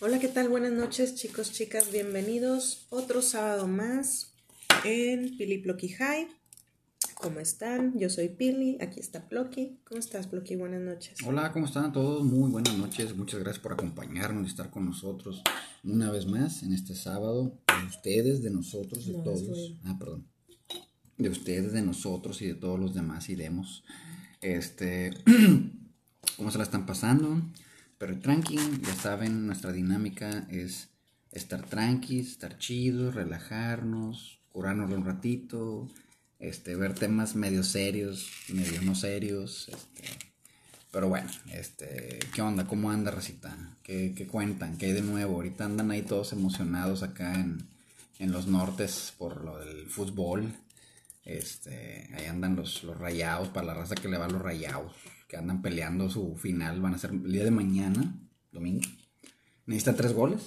Hola, ¿qué tal? Buenas noches, chicos, chicas, bienvenidos otro sábado más en Pili Plocky High. ¿Cómo están? Yo soy Pili, aquí está Plocky. ¿Cómo estás, Plocky? Buenas noches. Hola, ¿cómo están todos? Muy buenas noches. Muchas gracias por acompañarnos y estar con nosotros una vez más en este sábado. De ustedes, de nosotros, de No, todos. estoy- Ah, perdón. De ustedes, de nosotros y de todos los demás iremos. Este, ¿cómo se la están pasando? Pero tranqui, ya saben, nuestra dinámica es estar tranqui, estar chidos, relajarnos, curarnos un ratito, este, ver temas medio serios, medio no serios, este, pero bueno, este, ¿qué onda? ¿Cómo anda, Racita? ¿Qué, qué cuentan? ¿Qué hay de nuevo? Ahorita andan ahí todos emocionados acá en, en los nortes por lo del fútbol. Este, ahí andan los, los rayados, para la raza que le va a los rayados, que andan peleando su final, van a ser el día de mañana, domingo. Necesita tres goles.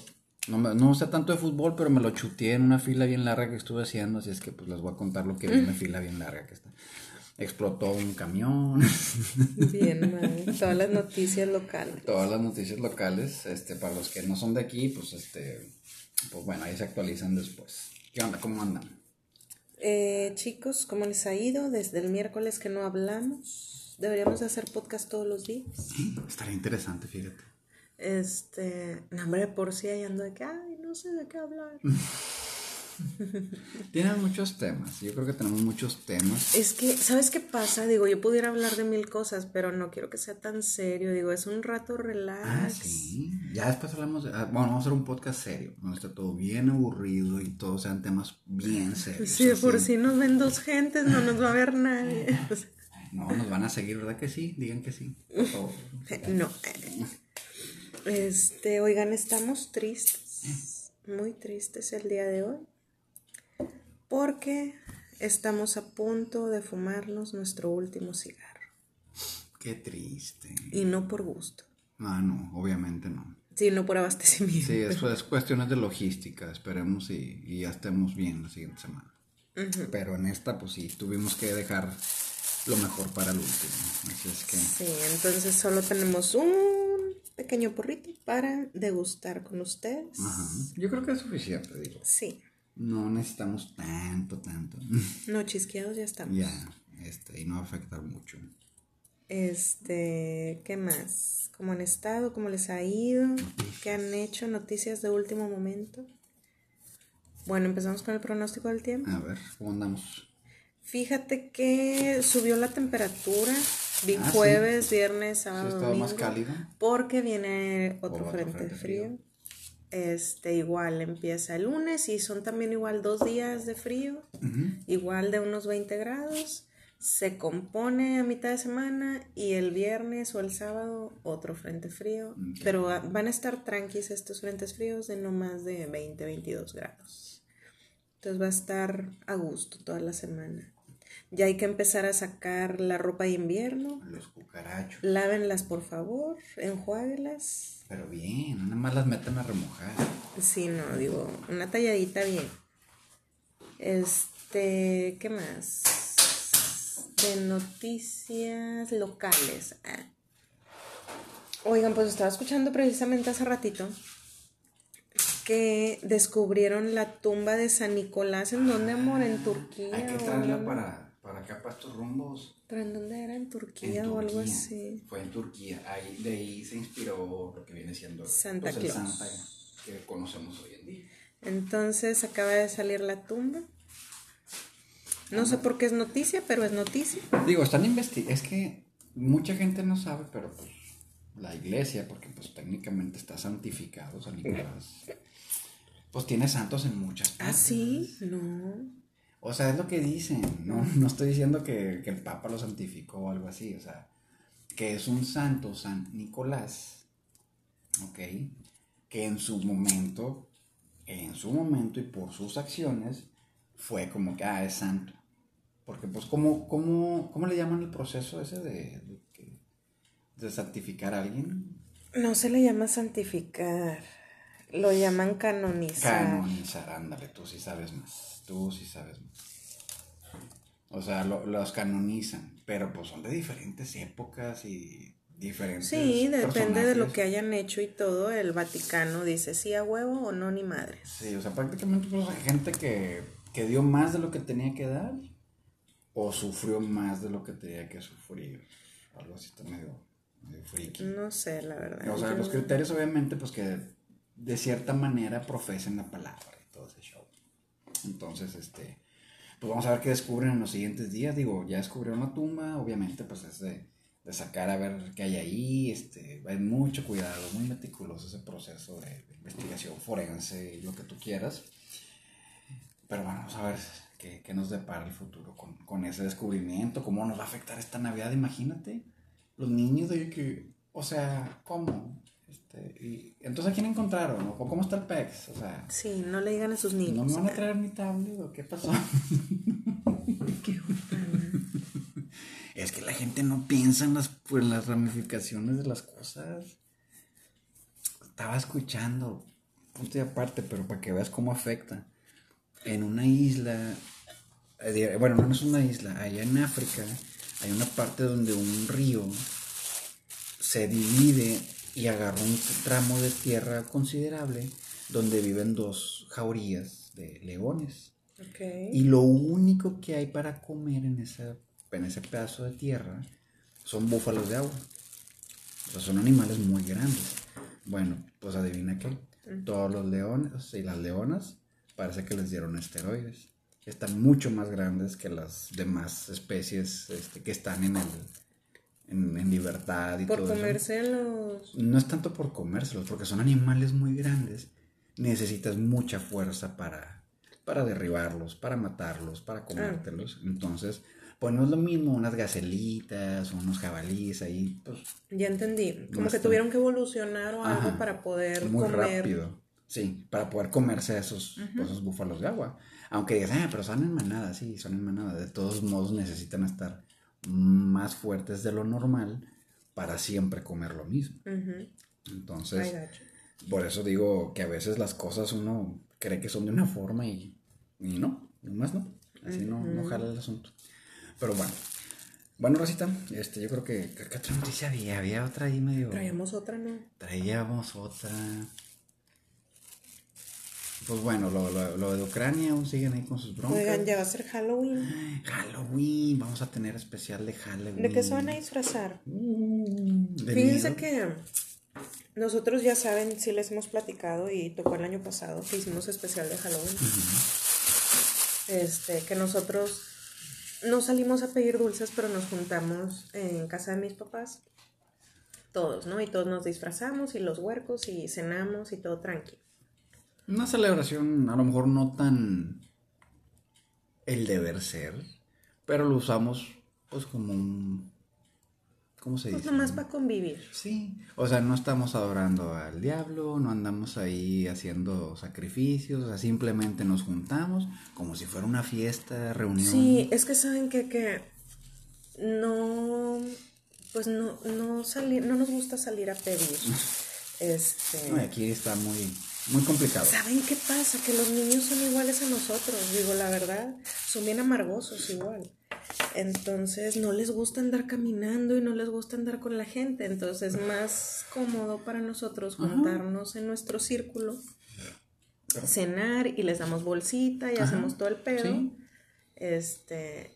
No, no sé tanto de fútbol, pero me lo chuteé en una fila bien larga que estuve haciendo, así es que pues les voy a contar lo que vi en una fila bien larga que está. Explotó un camión, Bien, madre. Todas las noticias locales. todas las noticias locales, este, para los que no son de aquí, pues este, pues bueno, ahí se actualizan después. ¿Qué onda? ¿Cómo andan? Eh, chicos, ¿cómo les ha ido? Desde el miércoles que no hablamos. Deberíamos hacer podcast todos los días. Estaría interesante, fíjate. Este, no, hombre, por si ahí ando de que, ay, no sé de qué hablar. Tienen muchos temas, yo creo que tenemos muchos temas. Es que, ¿sabes qué pasa? Digo, yo pudiera hablar de mil cosas, pero no quiero que sea tan serio. Digo, es un rato relax. Ah, sí. Ya después hablamos de. ah, bueno, vamos a hacer un podcast serio. Donde esté todo bien aburrido y todos sean temas bien serios. Sí, de por si nos ven dos gentes, no nos va a ver nadie. No, nos van a seguir, ¿verdad que sí? Digan que sí. Por favor. No. Este, oigan, estamos tristes. Muy tristes el día de hoy. Porque estamos a punto de fumarnos nuestro último cigarro. Qué triste. Y no por gusto, Ah, no, obviamente no. sino por abastecimiento. Sí, eso es cuestiones de logística. Esperemos y, y ya estemos bien la siguiente semana. Pero en esta, pues sí, tuvimos que dejar lo mejor para el último. Así es que. Sí, entonces solo tenemos un pequeño porrito para degustar con ustedes. Ajá. Yo creo que es suficiente, digo. Sí, No necesitamos tanto, tanto. no chisqueados ya estamos. ya, este, y no va a afectar mucho. Este, ¿qué más? ¿Cómo han estado? ¿Cómo les ha ido? ¿Qué han hecho? ¿Noticias de último momento? Bueno, empezamos con el pronóstico del tiempo. A ver, ¿cómo andamos? Fíjate que subió la temperatura. Vi Ah, sí. jueves, viernes, Sí, sábado, estaba domingo. más cálido. Porque viene otro, otro frente, frío. frío. Este, igual empieza el lunes y son también igual dos días de frío, igual de unos 20 grados. Se compone a mitad de semana y el viernes o el sábado otro frente frío. Pero van a estar tranquis estos frentes fríos de no más de 20, 22 grados. Entonces va a estar a gusto toda la semana. Ya hay que empezar a sacar la ropa de invierno. Los cucarachos. Lávenlas por favor, enjuáguelas. Pero bien, nada más las meten a remojar. Sí, no, digo, una talladita bien. Este, ¿qué más? De noticias locales. Ah. Oigan, pues estaba escuchando precisamente hace ratito que descubrieron la tumba de San Nicolás. ¿En dónde, amor? ¿En Turquía? Hay que traerla para, para acá, para estos rumbos. ¿Pero en dónde era? ¿En Turquía En o algo así? Fue en Turquía. Ahí, de ahí se inspiró lo que viene siendo Santa pues, el Claus. Santa que conocemos hoy en día. Entonces acaba de salir la tumba. No sé por qué es noticia, pero es noticia. Digo, están investigando. Es que mucha gente no sabe, pero pues la iglesia, porque pues técnicamente está santificado San Nicolás. Pues tiene santos en muchas ¿Ah, partes. sí? No. O sea, es lo que dicen. No, no estoy diciendo que, que el Papa lo santificó o algo así. O sea, que es un santo, San Nicolás. ¿Ok? Que en su momento, en su momento y por sus acciones, fue como que, ah, es santo. Porque, pues, ¿cómo, cómo, cómo le llaman el proceso ese de, de, santificar a alguien? No se le llama santificar. Lo llaman canonizar. Canonizar, ándale, tú sí sabes más. Tú sí sabes más. O sea, lo- los canonizan, pero pues son de diferentes épocas y diferentes. Sí, depende de lo que hayan hecho y todo. El Vaticano dice sí a huevo o no, ni madre. Sí, o sea, prácticamente pues, hay gente que, que dio más de lo que tenía que dar o sufrió más de lo que tenía que sufrir. Algo así está medio, medio freaky. No sé, la verdad. O sea, Yo- los criterios obviamente pues que de cierta manera profesen la palabra y todo ese show. Entonces, este, pues vamos a ver qué descubren en los siguientes días. Digo, ya descubrieron la tumba, obviamente pues es de, de sacar a ver qué hay ahí. Este, hay mucho cuidado, muy meticuloso ese proceso de, investigación forense lo que tú quieras. Pero bueno, vamos a ver qué, qué nos depara el futuro con, con ese descubrimiento, cómo nos va a afectar esta Navidad, imagínate. Los niños de que, o sea, ¿cómo? Este, y, entonces, ¿a quién encontraron? ¿O cómo está el PEX? O sea, Sí, no le digan a sus niños. ¿no me van a traer mi tablet o qué pasó? es que la gente no piensa en las, pues, las ramificaciones de las cosas. Estaba escuchando, punto y aparte, pero para que veas cómo afecta. En una isla, eh, bueno, no es una isla, allá en África hay una parte donde un río se divide y agarra un tramo de tierra considerable donde viven dos jaurías de leones. Ok. Y lo único que hay para comer en, esa, en ese pedazo de tierra son búfalos de agua. O sea, son animales muy grandes. Bueno, pues adivina qué. Todos los leones y las leonas parece que les dieron esteroides. Están mucho más grandes que las demás especies este, que están en, el, en, en libertad y Por todo eso. comerse los... No es tanto por comérselos, porque son animales muy grandes. Necesitas mucha fuerza para, para derribarlos, para matarlos, para comértelos. Entonces, pues no es lo mismo unas gacelitas o unos jabalíes ahí, pues Ya entendí. Como que tuvieron que evolucionar o algo Ajá. para poder muy comer. rápido. Sí, para poder comerse a esos, esos búfalos de agua. Aunque digas, ah, pero son en manada, sí, son en manada. De todos modos necesitan estar más fuertes de lo normal para siempre comer lo mismo. Entonces. Por eso digo que a veces las cosas uno cree que son de una forma y, y no, nomás no. Así no, no jala el asunto. Pero bueno. Bueno, Rosita, este, yo creo que. ¿Qué otra noticia había? Había otra ahí medio. Traíamos otra, ¿no? Traíamos otra. Pues bueno, lo, lo, lo de Ucrania aún siguen ahí con sus broncas. Oigan, ya va a ser Halloween. Halloween, vamos a tener especial de Halloween. ¿De qué se van a disfrazar? Mm, Fíjense miedo. que nosotros ya saben, sí les hemos platicado y tocó el año pasado que hicimos especial de Halloween. Este, que nosotros no salimos a pedir dulces, pero nos juntamos en casa de mis papás. Todos, ¿no? Y todos nos disfrazamos y los huercos y cenamos y todo tranqui. Una celebración a lo mejor no tan el deber ser, pero lo usamos pues como un... ¿Cómo se Pues dice? nomás para convivir. Sí, o sea, no estamos adorando al diablo, no andamos ahí haciendo sacrificios, o sea, simplemente nos juntamos como si fuera una fiesta, reunión. Sí, es que saben que, que no, pues no, no salir, no nos gusta salir a pedir. Este, No, aquí está muy, muy complicado. ¿Saben qué pasa? Que los niños son iguales a nosotros, digo la verdad, son bien amargosos igual. Entonces no les gusta andar caminando y no les gusta andar con la gente, entonces es más cómodo para nosotros juntarnos en nuestro círculo, cenar y les damos bolsita y Ajá, hacemos todo el pedo. sí. Este,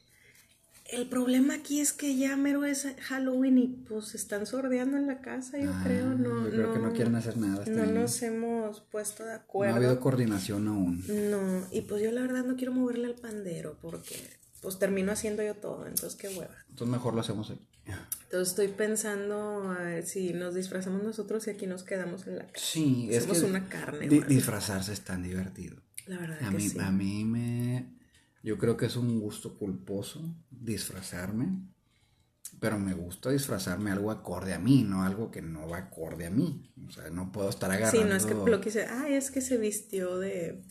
el problema aquí es que ya mero es Halloween y pues están sordeando en la casa, yo Ah, creo, no, yo creo que no quieren hacer nada No año. nos hemos puesto de No ha acuerdo. habido coordinación aún. No, y pues yo la verdad no quiero moverle al pandero porque pues termino haciendo yo todo, entonces qué hueva. Entonces mejor lo hacemos aquí. Entonces estoy pensando a ver si nos disfrazamos nosotros y aquí nos quedamos en la casa. Sí, es Hacemos que una carne, di- disfrazarse es tan divertido. La verdad A que mí, sí. a mí me... Yo creo que es un gusto culposo disfrazarme, pero me gusta disfrazarme algo acorde a mí, no algo que no va acorde a mí. O sea, no puedo estar Sí, agarrando... no es que lo quise, ay, es que se vistió de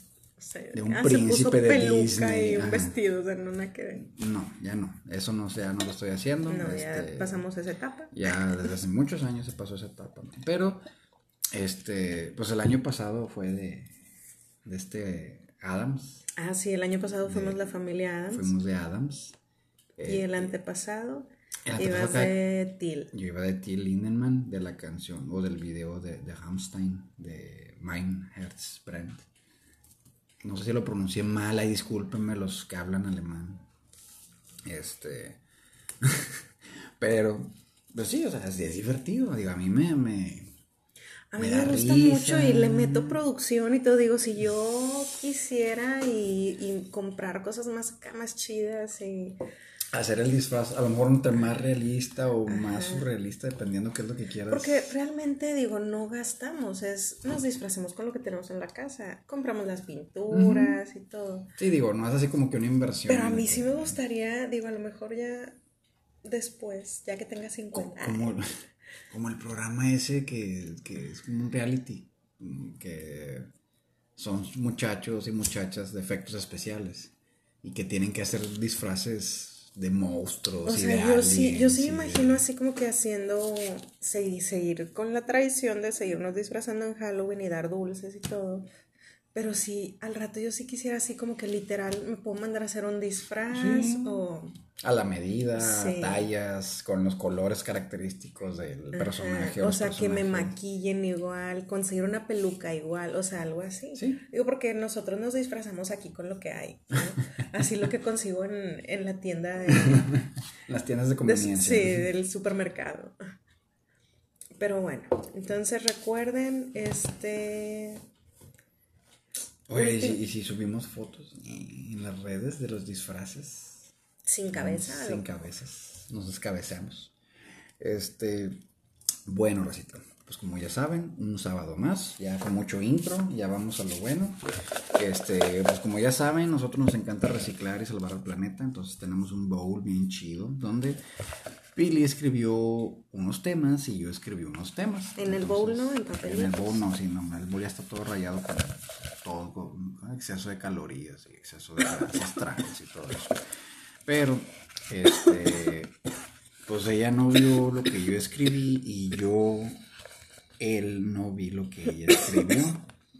De un ah, príncipe de peluca Disney, y un ajá. vestido, o sea, no que. No, ya no. Eso no, ya no lo estoy haciendo. No, ya este, pasamos esa etapa. Ya desde hace muchos años se pasó esa etapa. Pero, este, pues el año pasado fue de, de este Adams. Ah, sí, el año pasado fuimos la familia Adams Fuimos de Adams. y el antepasado Ibas de Till. Yo iba de Till Lindemann, de la canción, o del video de, de Hamstein, de Mein Herzbrand. No sé si lo pronuncié mal, ahí discúlpenme los que hablan alemán. Este. Pero, pues sí, o sea, es, divertido. Digo, a mí me. me a mí me, gusta mucho y le meto producción y todo. Digo, si yo quisiera y, y comprar cosas más, más chidas y hacer el disfraz a lo mejor un tema más realista o más surrealista dependiendo qué es lo que quieras. Porque realmente digo, no gastamos, es nos disfracemos con lo que tenemos en la casa, compramos las pinturas y todo. Sí, digo, no es así como que una inversión. Pero a mí sí me gustaría, digo, a lo mejor ya después, ya que tenga 50 como, como el programa ese que, que es como un reality, que son muchachos y muchachas de efectos especiales y que tienen que hacer disfraces de monstruos. O sea, yo sí, yo sí me imagino así como que haciendo, seguir, seguir con la tradición de seguirnos disfrazando en Halloween y dar dulces y todo. Pero sí, al rato yo sí quisiera así como que literal me puedo mandar a hacer un disfraz o... A la medida, tallas, con los colores característicos del personaje. O, sea, que me maquillen igual, conseguir una peluca igual, o sea, algo así. ¿Sí? Digo, porque nosotros nos disfrazamos aquí con lo que hay. así lo que consigo en, la tienda de... Las tiendas de conveniencia. sí, del supermercado. Pero bueno, entonces recuerden, este Oye, ¿y si, subimos fotos en las redes de los disfraces? Sin cabeza. Sin cabezas. Nos descabeceamos. Este, bueno, Rosita, pues como ya saben, un sábado más, ya con mucho intro, ya vamos a lo bueno. Este, pues como ya saben, nosotros nos encanta reciclar y salvar al planeta, entonces tenemos un bowl bien chido donde Billy escribió unos temas y yo escribí unos temas. En el bowl no, en papel. En el bowl no, sí, no, el bowl ya está todo rayado con todo, con exceso de calorías y exceso de grasas trans y todo eso. Pero, este, pues ella no vio lo que yo escribí y yo, él no vi lo que ella escribió,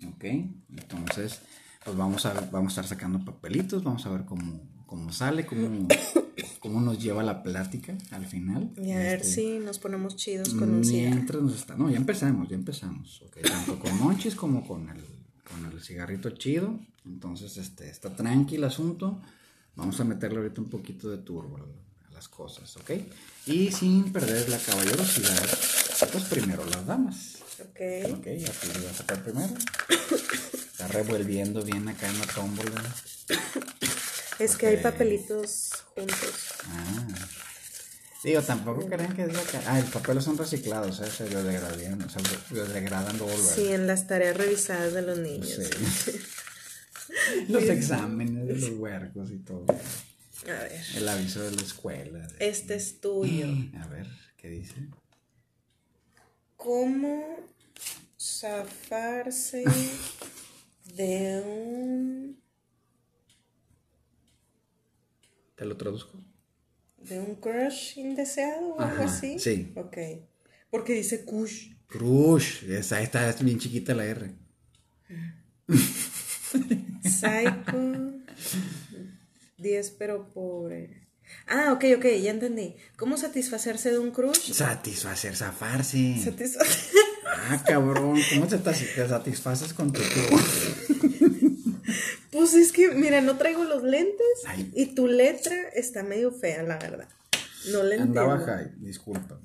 ¿ok? Entonces, pues vamos a, vamos a estar sacando papelitos, vamos a ver cómo, cómo sale, cómo cómo nos lleva la plática al final. Y a ver este, si nos ponemos chidos con un Mientras nos está, no, ya empezamos, ya empezamos, okay, tanto con Monchis como con el, con el cigarrito chido, entonces este, está tranquilo el asunto, vamos a meterle ahorita un poquito de turbo a las cosas, ¿ok? Y sin perder la caballerosidad, pues primero las damas. Ok. Ok, aquí le voy a sacar primero. Está revolviendo bien acá en la tómbola. Es que hay papelitos juntos. Ah. Digo, tampoco creen que es acá. Ah, los papeles son reciclados, ¿eh? se biodegradan, o sea, biodegradan luego, Sí, en las tareas revisadas de los niños. Sí. los exámenes de los huercos y todo. A ver. El aviso de la escuela. Este es tuyo. A ver, ¿qué dice? ¿Cómo zafarse de un ¿Te lo traduzco? ¿De un crush indeseado o algo así? Sí. Ok. Porque dice kush. Crush. Esa, está bien chiquita la R. Psycho. 10 pero pobre. Ah, ok, ok, ya entendí. ¿Cómo satisfacerse de un crush? Satisfacer, zafarse. Satisfacer. Ah, cabrón. ¿Cómo te satisfaces con tu crush? Pues es que, mira, no traigo los lentes y tu letra está medio fea, la verdad. No le entiendo. Andaba high, disculpa.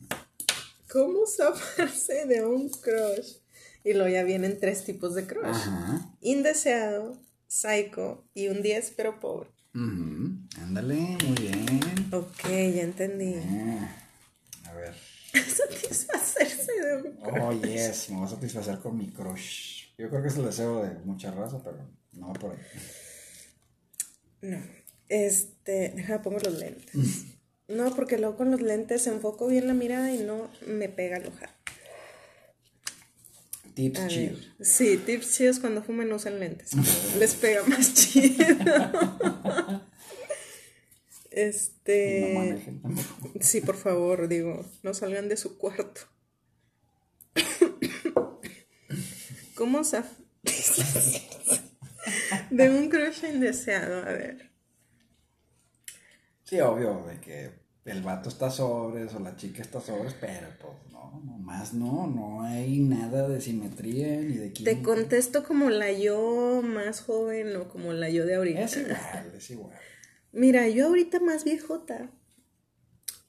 ¿Cómo zafarse de un crush? Y luego ya vienen tres tipos de crush. Ajá. Indeseado, psycho y un 10 pero pobre. Ándale, muy bien. Ok, ya entendí. Ah, a ver. Satisfacerse de un crush. Oh, yes, me voy a satisfacer con mi crush. Yo creo que es el deseo de mucha raza, pero no por ahí. No. Este, déjame pongo los lentes. no, porque luego con los lentes enfoco bien la mirada y no me pega el ojo. Tips chidos. Sí, tips chidos cuando fumen no usan lentes. les pega más chido. este. sí, por favor, digo, no salgan de su cuarto. ¿Cómo se de un crush indeseado, a ver. Sí, obvio, de que el vato está sobres o la chica está sobres, pero pues no, nomás no, no hay nada de simetría ni de química. Te contesto como la yo más joven o como la yo de ahorita. Es igual, es igual. Mira, yo ahorita más viejota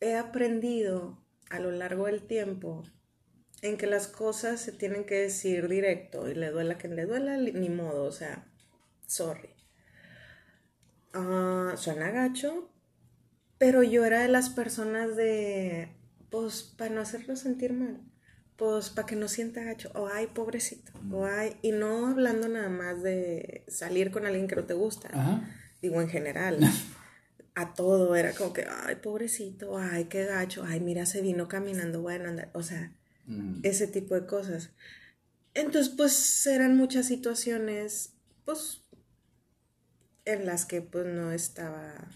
he aprendido a lo largo del tiempo en que las cosas se tienen que decir directo y le duela que le duela, ni modo, o sea, sorry. Uh, suena gacho, pero yo era de las personas de, pues, para no hacerlo sentir mal, pues, para que no sienta gacho, o ay, pobrecito, o ay, y no hablando nada más de salir con alguien que no te gusta, digo en general. a todo, era como que, ay, pobrecito, ay, qué gacho, ay, mira, se vino caminando, bueno, andar, o sea, Mm. ese tipo de cosas. Entonces, pues eran muchas situaciones, pues, en las que pues no estaba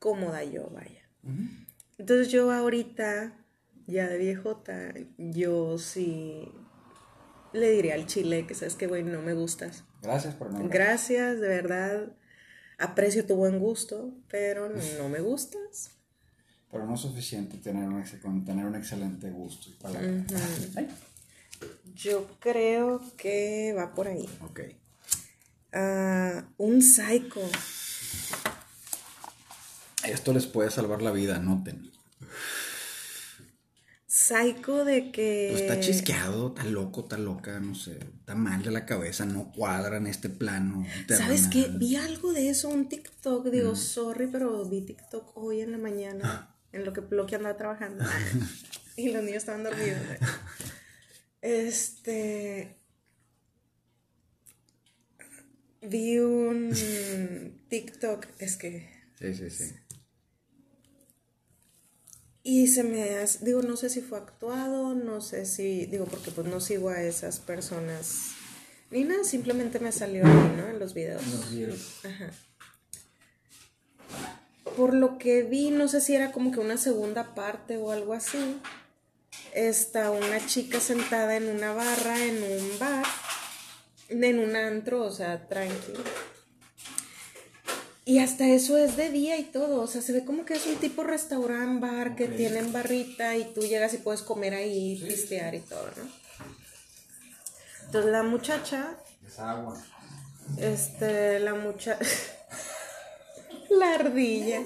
cómoda yo, vaya. Entonces yo ahorita, ya de viejota, yo sí le diría al chile que sabes que, güey, no me gustas. Gracias por no. Gracias, de verdad. Aprecio tu buen gusto, pero no me gustas pero no es suficiente tener un, tener un excelente gusto. Yo creo que va por ahí. Ok. Ah, un psycho. Esto les puede salvar la vida, noten. Psycho de que. está chisqueado, está loco, está loca, no sé. Está mal de la cabeza, no cuadra en este plano. ¿Sabes qué? Vi algo de eso, un TikTok. Digo, sorry, pero vi TikTok hoy en la mañana en lo que Loki andaba trabajando. y los niños estaban dormidos. Este. Vi un TikTok, es que. Sí, sí, sí. Y se me hace, digo, no sé si fue actuado, no sé si, digo, porque pues no sigo a esas personas ni nada, simplemente me salió ahí, ¿no? En los videos. En los videos. Ajá por lo que vi, no sé si era como que una segunda parte o algo así, está una chica sentada en una barra, en un bar, en un antro, o sea, tranquilo. Y hasta eso es de día y todo, o sea, se ve como que es un tipo restaurante, bar, que tienen barrita y tú llegas y puedes comer ahí, pistear y todo, ¿no? Entonces la muchacha... Es agua. Este, la muchacha... la ardilla.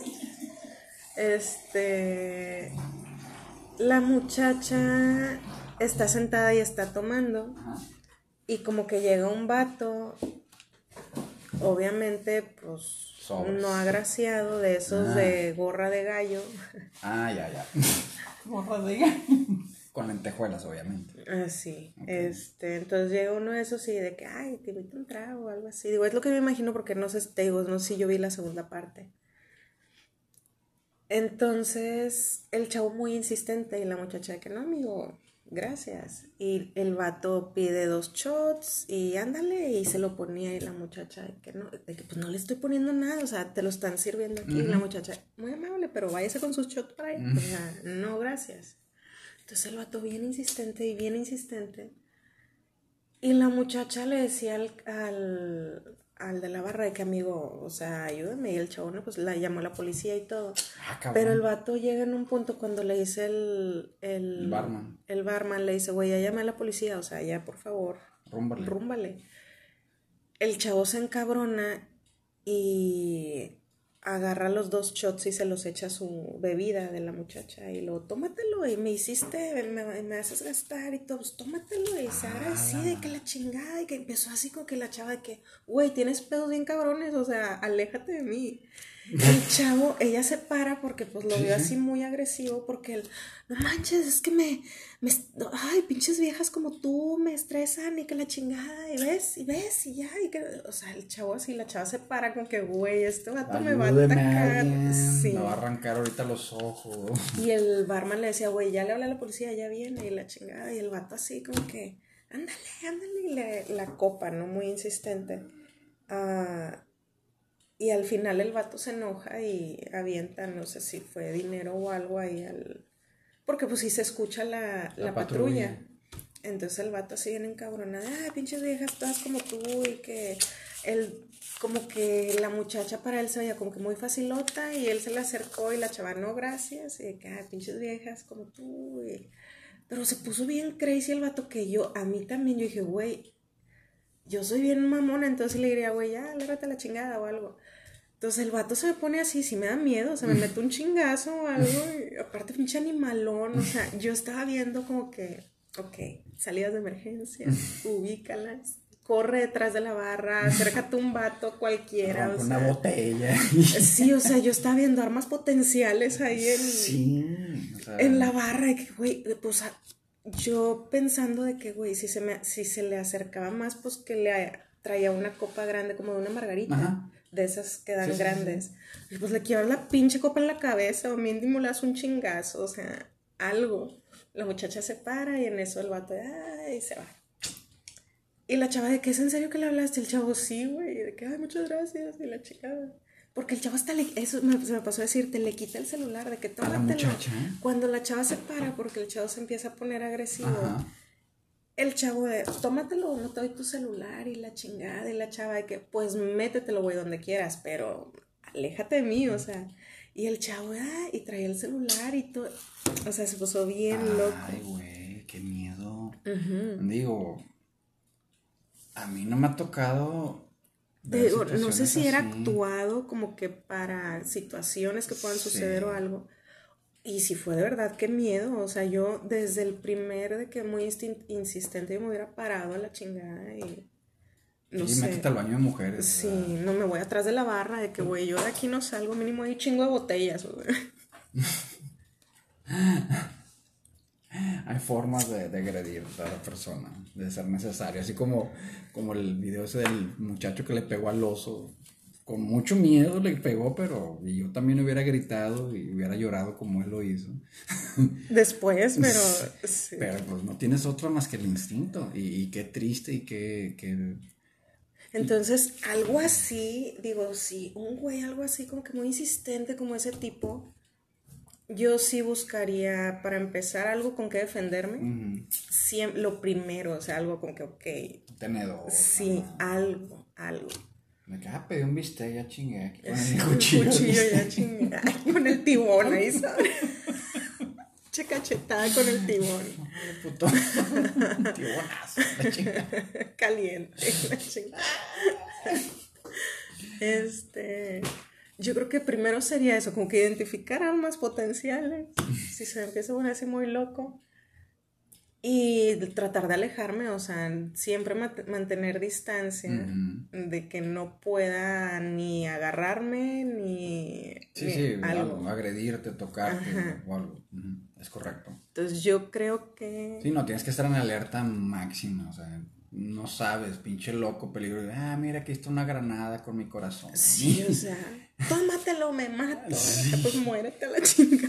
Este. La muchacha está sentada y está tomando. Y como que llega un vato. Obviamente, pues. No agraciado, de esos ah. de gorra de gallo. Ah, ya, ya. gorra de gallo. Con lentejuelas, obviamente. Ah, sí. Este, entonces llega uno de esos y de que, ay, te invito un trago o algo así. Digo, es lo que me imagino porque no sé, te digo, no sé si yo vi la segunda parte. Entonces, el chavo muy insistente y la muchacha que no, amigo, gracias. Y el vato pide dos shots y ándale y se lo ponía y la muchacha de que no, de que pues no le estoy poniendo nada, o sea, te lo están sirviendo aquí. Y la muchacha, muy amable, pero váyase con sus shots para ahí. O sea, no, gracias. Entonces el vato bien insistente y bien insistente. Y la muchacha le decía al, al, de la barra de que amigo, o sea, ayúdame. Y el chabón, pues la llamó a la policía y todo. Ah, Pero el vato llega en un punto cuando le dice el, el, barman. El barman le dice, güey, ya llame a la policía, o sea, ya por favor. Rúmbale. Rúmbale. El chavo se encabrona y agarra los dos shots y se los echa su bebida de la muchacha y lo tómatelo y me hiciste, me, haces gastar y todo, pues tómatelo y se haga así de que la chingada y que empezó así como que la chava de que, güey, tienes pedos bien cabrones, o sea, aléjate de mí. El chavo, ella se para porque pues lo vio así muy agresivo porque él, no manches, es que me, me, ay, pinches viejas como tú me estresan y que la chingada, y ves, y ves, y ya, y que, o sea, el chavo así, la chava se para con que, güey, este vato me va a atacar. Sí. Me va a arrancar ahorita los ojos. Y el barman le decía, güey, ya le habla a la policía, ya viene, y la chingada, y el vato así como que, ándale, ándale, y le, la copa, ¿no? Muy insistente. Ah y al final el vato se enoja y avienta, no sé si fue dinero o algo ahí al... Porque pues sí se escucha la, patrulla. Entonces el vato así bien encabronado, ah, pinches viejas todas como tú y que él, como que la muchacha para él se veía como que muy facilota y él se le acercó y la chava, no, gracias, y que, ah, pinches viejas como tú, pero se puso bien crazy el vato que yo, a mí también, yo dije, güey, yo soy bien mamona, entonces le diría, güey, ya, lárgate la chingada o algo. Entonces el vato se me pone así, si me da miedo, o sea, me mete un chingazo o algo, y aparte pinche animalón, o sea, yo estaba viendo como que Ok, salidas de emergencia, ubícalas, corre detrás de la barra, acércate un vato cualquiera. o una botella. Sí, o sea, yo estaba viendo armas potenciales ahí en, sí, en la barra, y que, güey, pues yo pensando de que, güey, si se, me, si se le acercaba más, pues que le traía una copa grande, como de una margarita. De esas que dan grandes. Y pues le quiero la pinche copa en la cabeza, o mínimo le das un chingazo, o sea, algo. La muchacha se para y en eso el vato, ay, se va. Y la chava, ¿de qué es en serio que le hablaste? El chavo, sí, güey. De que, ay, muchas gracias. Y la chica, porque el chavo hasta le, eso se me pasó a decir, te le quita el celular, de que tómatelo. Cuando la chava se para, porque el chavo se empieza a poner agresivo, el chavo de, tómatelo, no te doy tu celular y la chingada. Y la chava de que, pues métetelo, güey, donde quieras, pero aléjate de mí, o sea. Y el chavo, ah, y traía el celular y todo. O sea, se puso bien loco. Ay, güey, qué miedo. Digo, a mí no me ha tocado. Digo, no sé si era actuado como que para situaciones que puedan suceder o algo. Y si fue de verdad, qué miedo. O sea, yo desde el primer de que muy insistente yo me hubiera parado a la chingada y no y métete al baño de mujeres. Sí, no me voy atrás de la barra de que, güey, yo de aquí no salgo, mínimo hay chingo de botellas, güey. hay formas de, de, agredir a la persona, de ser necesario. Así como, como el video ese del muchacho que le pegó al oso. Con mucho miedo le pegó, pero yo también hubiera gritado y hubiera llorado como él lo hizo. Después, pero... Pero pues no tienes otro más que el instinto. Y, qué triste y qué, qué entonces, algo así, digo, sí, un güey, algo así como que muy insistente como ese tipo, yo sí buscaría, para empezar, algo con que defenderme. lo primero, o sea, algo con que, ok. Tenedor. Sí, algo, algo. Me queda pedir un bistec, ya chingué. Con el cuchillo. cuchillo ya chingué. con el tibón ahí, ¿sabes? Che cachetada con el tibón. Puto. Tibonazo, la Caliente, la chingada. Este. Yo creo que primero sería eso, como que identificar armas potenciales. Si se empieza a poner así muy loco. Y tratar de alejarme, o sea, siempre mantener distancia de que no pueda ni agarrarme ni. Sí, sí, algo. agredirte, tocarte o algo. Es correcto. Entonces yo creo que... Sí, no, tienes que estar en alerta máxima, o sea, no sabes, pinche loco, peligro. Ah, mira, aquí está una granada con mi corazón. Sí, o sea, tómatelo, me mato. Pues muérete a la chica.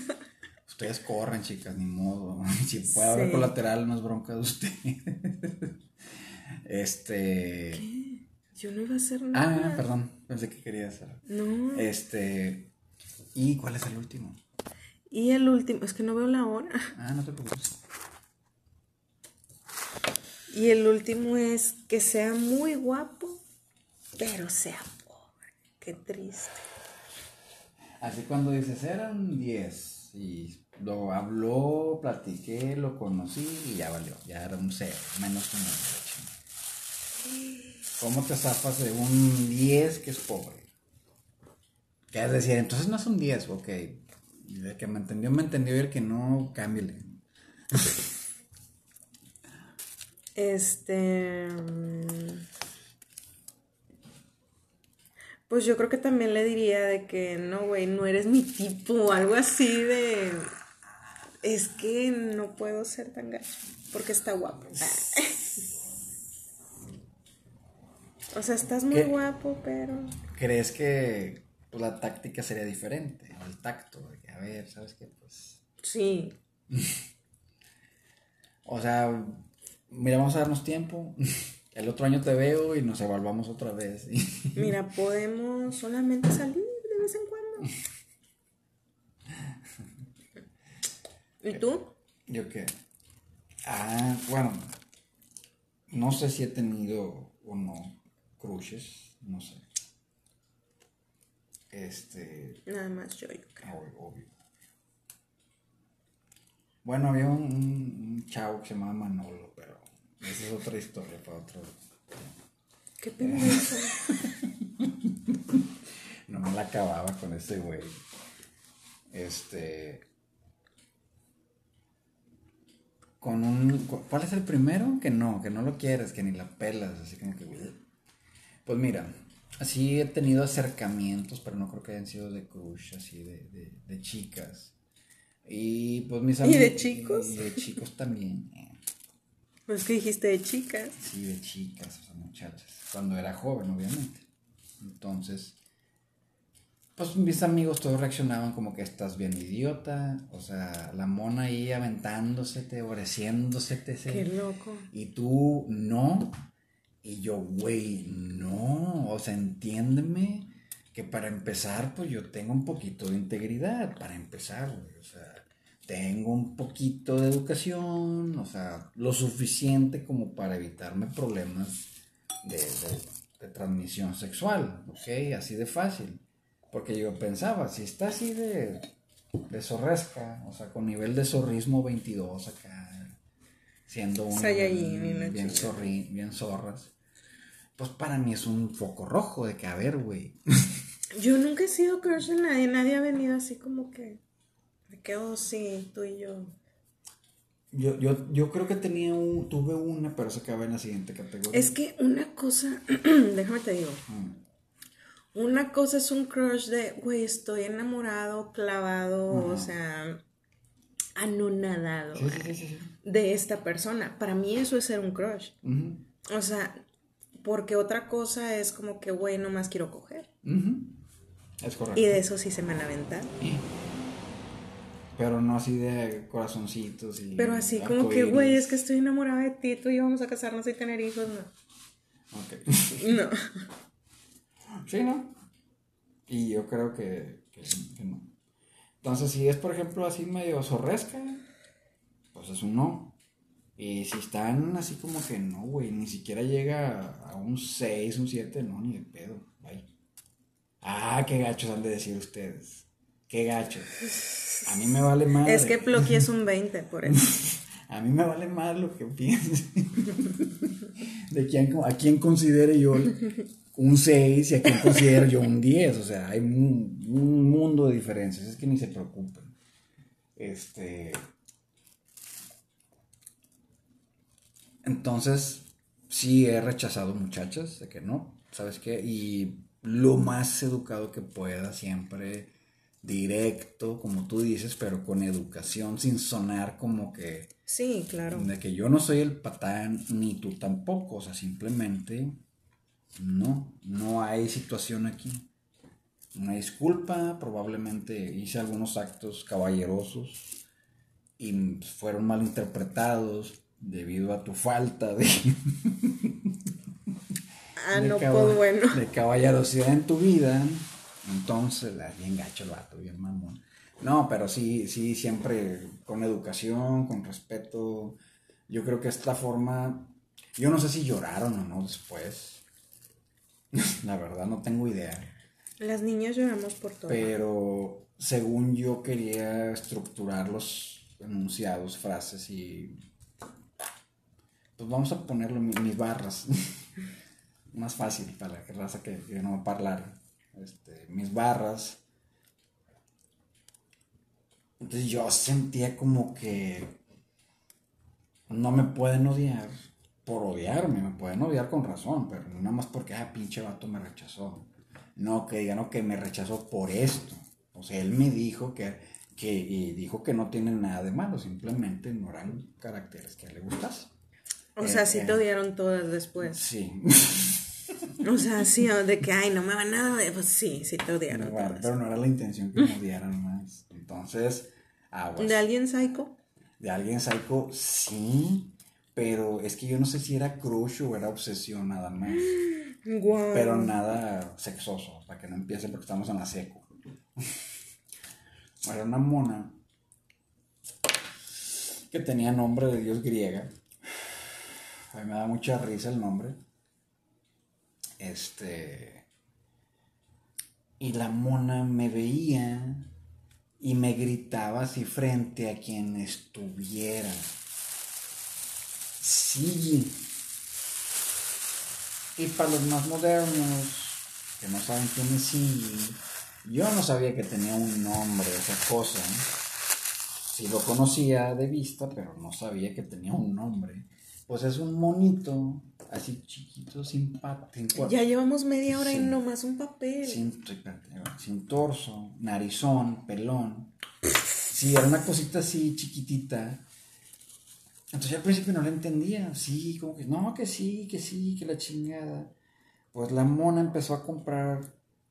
Ustedes corren, chicas, ni modo. Si puede haber colateral, no es bronca de usted. este... ¿Qué? Yo no iba a hacer nada. Ah, perdón, pensé que quería hacer. No. Este... ¿Y cuál es el último? Y el último, es que no veo la hora. Ah, no te preocupes. Y el último es que sea muy guapo, pero sea pobre. Qué triste. Así cuando dices, eran 10 y lo habló, platiqué, lo conocí y ya valió. Ya era un 0, menos un 9. ¿Cómo te zafas de un 10 que es pobre? ¿Qué es decir? Entonces no es un 10, ok el que me entendió, me entendió y el que no, cámbiale. Este. Pues yo creo que también le diría de que no, güey, no eres mi tipo, algo así de. Es que no puedo ser tan gacho porque está guapo. o sea, estás muy guapo, pero. ¿Crees que pues, la táctica sería diferente? El tacto, a ver, ¿sabes qué? Pues. Sí. o sea, mira, vamos a darnos tiempo. El otro año te veo y nos evaluamos otra vez. mira, podemos solamente salir de vez en cuando. ¿Y tú? ¿Yo qué? Ah, bueno, no sé si he tenido o no crushes, no sé. Este. Nada más yo, yo creo. Obvio, obvio. Bueno, había un, un chavo que se llamaba Manolo, pero esa es otra historia para otro. Qué pendejo. No me la acababa con ese güey. Este. Con un. cu- ¿Cuál es el primero? Que no, que no lo quieres, que ni la pelas, así como que. Pues mira, así he tenido acercamientos, pero no creo que hayan sido de crush, así de, de, de chicas. Y pues mis ¿Y amigos. de chicos? Y de chicos también. Pues que dijiste de chicas. Sí, de chicas, o sea, muchachas. Cuando era joven, obviamente. Entonces, pues mis amigos todos reaccionaban como que estás bien idiota. O sea, la mona ahí aventándosete, ofreciéndosete. Qué loco. Y tú no. Y yo, güey, no. O sea, entiéndeme que para empezar, pues yo tengo un poquito de integridad. Para empezar, güey. O sea, tengo un poquito de educación. O sea, lo suficiente como para evitarme problemas de, de- de transmisión sexual. ¿Ok? Así de fácil. Porque yo pensaba, si está así de, de zorresca, o sea, con nivel de zorrismo 22 acá, siendo un bien, chingada. zorri, bien zorras, pues para mí es un foco rojo de que, a ver, güey, Yo nunca he sido crush de nadie. Nadie ha venido así como que. Me quedo sí, tú y yo. yo, yo, yo creo que tenía un, tuve una, pero se acaba en la siguiente categoría. Es que una cosa. déjame te digo. Mm, Una cosa es un crush de, güey, estoy enamorado, clavado, o sea, anonadado Sí, sí, sí, de esta persona. Para mí eso es ser un crush. Ujú, O sea, porque otra cosa es como que, güey, nomás quiero coger. ujú. Es correcto. Y de eso sí se me van a aventar. Pero no así de corazoncitos y. Pero así como que, güey, es que estoy enamorada de ti, tú y yo vamos a casarnos y tener hijos, no. Ok. No. Sí, ¿no? Y yo creo que, que, que no. Entonces, si es, por ejemplo, así medio zorresca, pues es un no. Y si están así como que no, güey, ni siquiera llega a un 6, un 7, no, ni de pedo. Bye. Ah, qué gachos han de decir ustedes. Qué gachos. A mí me vale más. Es que Plocky es un 20, por eso. A mí me vale más lo que piense. De quién, a quién considere yo un 6 y a quién considero yo un 10. O sea, hay un, un mundo de diferencias. Es que ni se preocupen. Este. Entonces, sí he rechazado muchachas, de que no, ¿sabes qué? Y lo más educado que pueda, siempre directo, como tú dices, pero con educación, sin sonar como que Sí, claro. de que yo no soy el patán ni tú tampoco, o sea, simplemente no, no hay situación aquí. Una disculpa, probablemente hice algunos actos caballerosos y fueron mal interpretados debido a tu falta de, Ah, no, pues bueno. de caballerosidad en tu vida. Entonces, bien gacho el vato, bien mamón. No, pero sí, sí, siempre con educación, con respeto. Yo creo que esta forma, yo no sé si lloraron o no después. La verdad, no tengo idea. Las niñas lloramos por todo. Pero según yo quería estructurar los enunciados, frases y... Pues vamos a ponerlo en mi- mis barras. Más fácil para la raza que, que no va a hablar. Este, mis barras. Entonces yo sentía como que no me pueden odiar por odiarme, me pueden odiar con razón, pero no nada más porque, ah, pinche vato me rechazó. No, que digan, no, que me rechazó por esto. O sea, él me dijo que, que y dijo que no tiene nada de malo, simplemente no eran caracteres que a él le gustas. o sea, eh, sí eh. te odiaron todas después. Sí. O sea, sí, de que, ay, no me van nada de... Pues sí, sí te odiaron Bueno, pero no era la intención que me odiaran más. Entonces, aguas. ¿De alguien psycho? De alguien psycho, sí, pero es que yo no sé si era crush o era obsesión nada más. Pero nada sexoso, para que no empiece porque estamos en la seco. Era una mona que tenía nombre de dios griega. A mí me da mucha risa el nombre. Este. Y la mona me veía y me gritaba así frente a quien estuviera. Sí. Y para los más modernos, que no saben quién es sí, yo no sabía que tenía un nombre, esa cosa. Sí lo conocía de vista, pero no sabía que tenía un nombre. Pues es un monito, así chiquito, simpático. Ya llevamos media hora y nomás un papel. Sin, sin torso, narizón, pelón. Sí, era una cosita así chiquitita. Entonces yo al principio no lo entendía. Sí, como que no, que sí, que sí, que la chingada. Pues la mona empezó a comprar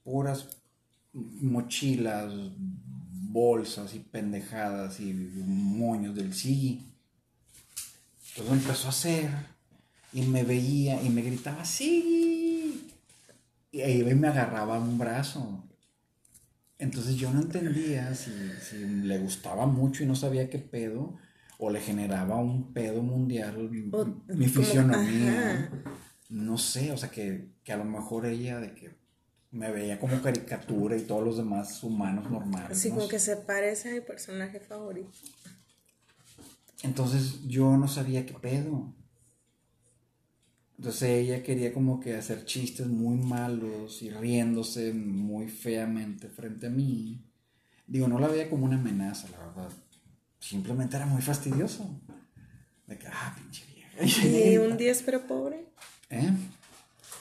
puras mochilas, bolsas y pendejadas y moños del sí. Todo empezó a hacer y me veía y me gritaba, sí. Y ahí me agarraba un brazo. Entonces yo no entendía si, le gustaba mucho y no sabía qué pedo, o le generaba un pedo mundial mi fisionomía. no sé, o sea, que, que, a lo mejor ella de que me veía como caricatura y todos los demás humanos normales. Así como que se parece a mi personaje favorito. Entonces yo no sabía qué pedo. Entonces ella quería como que hacer chistes muy malos y riéndose muy feamente frente a mí. Digo, no la veía como una amenaza, la verdad. Simplemente era muy fastidioso. De que, ah, pinche vieja. ¿Y un 10 pero pobre? ¿Eh?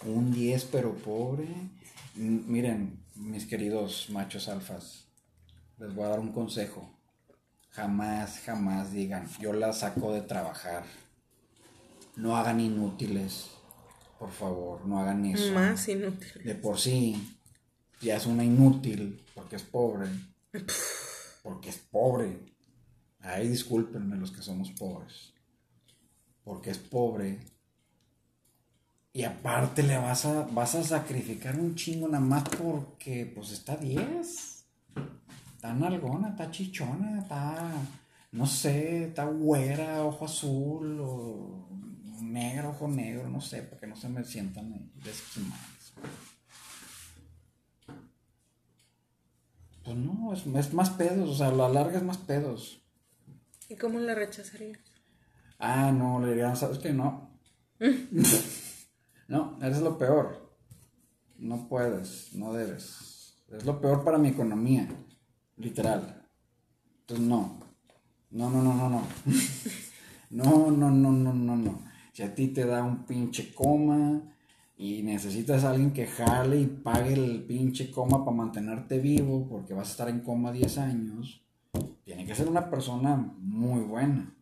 Un 10 pero pobre. Miren, mis queridos machos alfas, les voy a dar un consejo. Jamás, jamás digan, yo la saco de trabajar. No hagan inútiles, por favor, no hagan eso. Más inútiles. De por sí, ya es una inútil porque es pobre. Porque es pobre. Ay, discúlpenme los que somos pobres. Porque es pobre y aparte le vas a, vas a sacrificar un chingo nada más porque pues está 10. Está nalgona, está chichona, está, no sé, está güera, ojo azul, o negro, ojo negro, no sé, para que no se me sientan desestimados. Pues no, es, es, más pedos, o sea, la larga es más pedos. ¿Y cómo la rechazarías? Ah, no, le dirían, ¿sabes qué? No. No, eres lo peor. No puedes, no debes. Es lo peor para mi economía, literal. Entonces, no. No, no, no, no, no. no, no, no, no, no, no. Si a ti te da un pinche coma y necesitas a alguien que jale y pague el pinche coma para mantenerte vivo porque vas a estar en coma 10 años, tiene que ser una persona muy buena,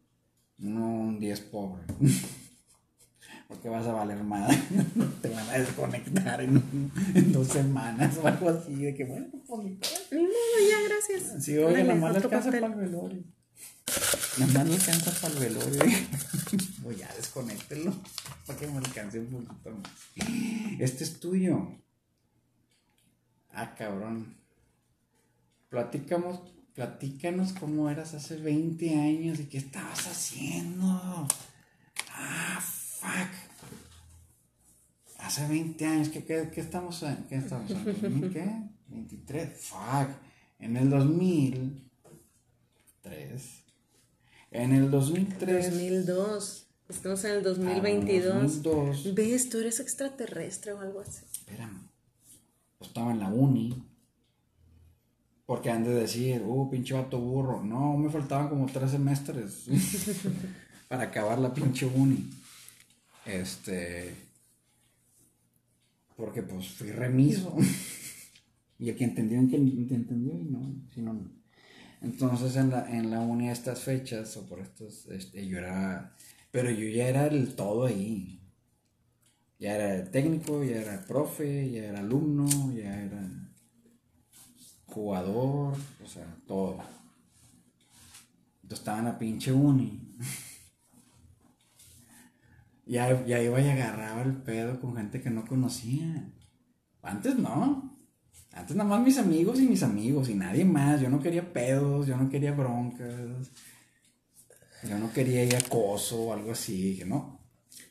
no un 10 pobre. porque vas a valer más. Te van a desconectar en, dos semanas o algo así. De que bueno, pues ni ya, gracias. Sí, oye, la mala alcanza para el velorio. La mala alcanza para el velorio. Voy ya, desconéctelo. Para que me alcance un poquito más. Este es tuyo. Ah, cabrón. Platicamos, platícanos cómo eras hace 20 años y qué estabas haciendo. Ah, fuck. Hace 20 años, ¿qué, qué, estamos en? ¿Qué estamos en? ¿2000 qué? 23, fuck. En el 2003. En el 2003. 2002. Estamos en el 2022. 2002. ¿Ves? ¿Tú eres extraterrestre o algo así? Espérame. Estaba en la uni. Porque han de decir, uh, pinche vato burro. No, me faltaban como tres semestres para acabar la pinche uni. Este. Porque pues fui remiso. y el que entendió, entendió y no, si no. Entonces en la, en la uni a estas fechas, o por estos, este, yo era. Pero yo ya era el todo ahí. Ya era técnico, ya era profe, ya era alumno, ya era jugador, o sea, todo. Entonces estaba en la pinche uni. Ya, ya iba y agarraba el pedo con gente que no conocía. Antes no. Antes nada más mis amigos y mis amigos y nadie más. Yo no quería pedos, yo no quería broncas. Yo no quería ir acoso o algo así. Que no.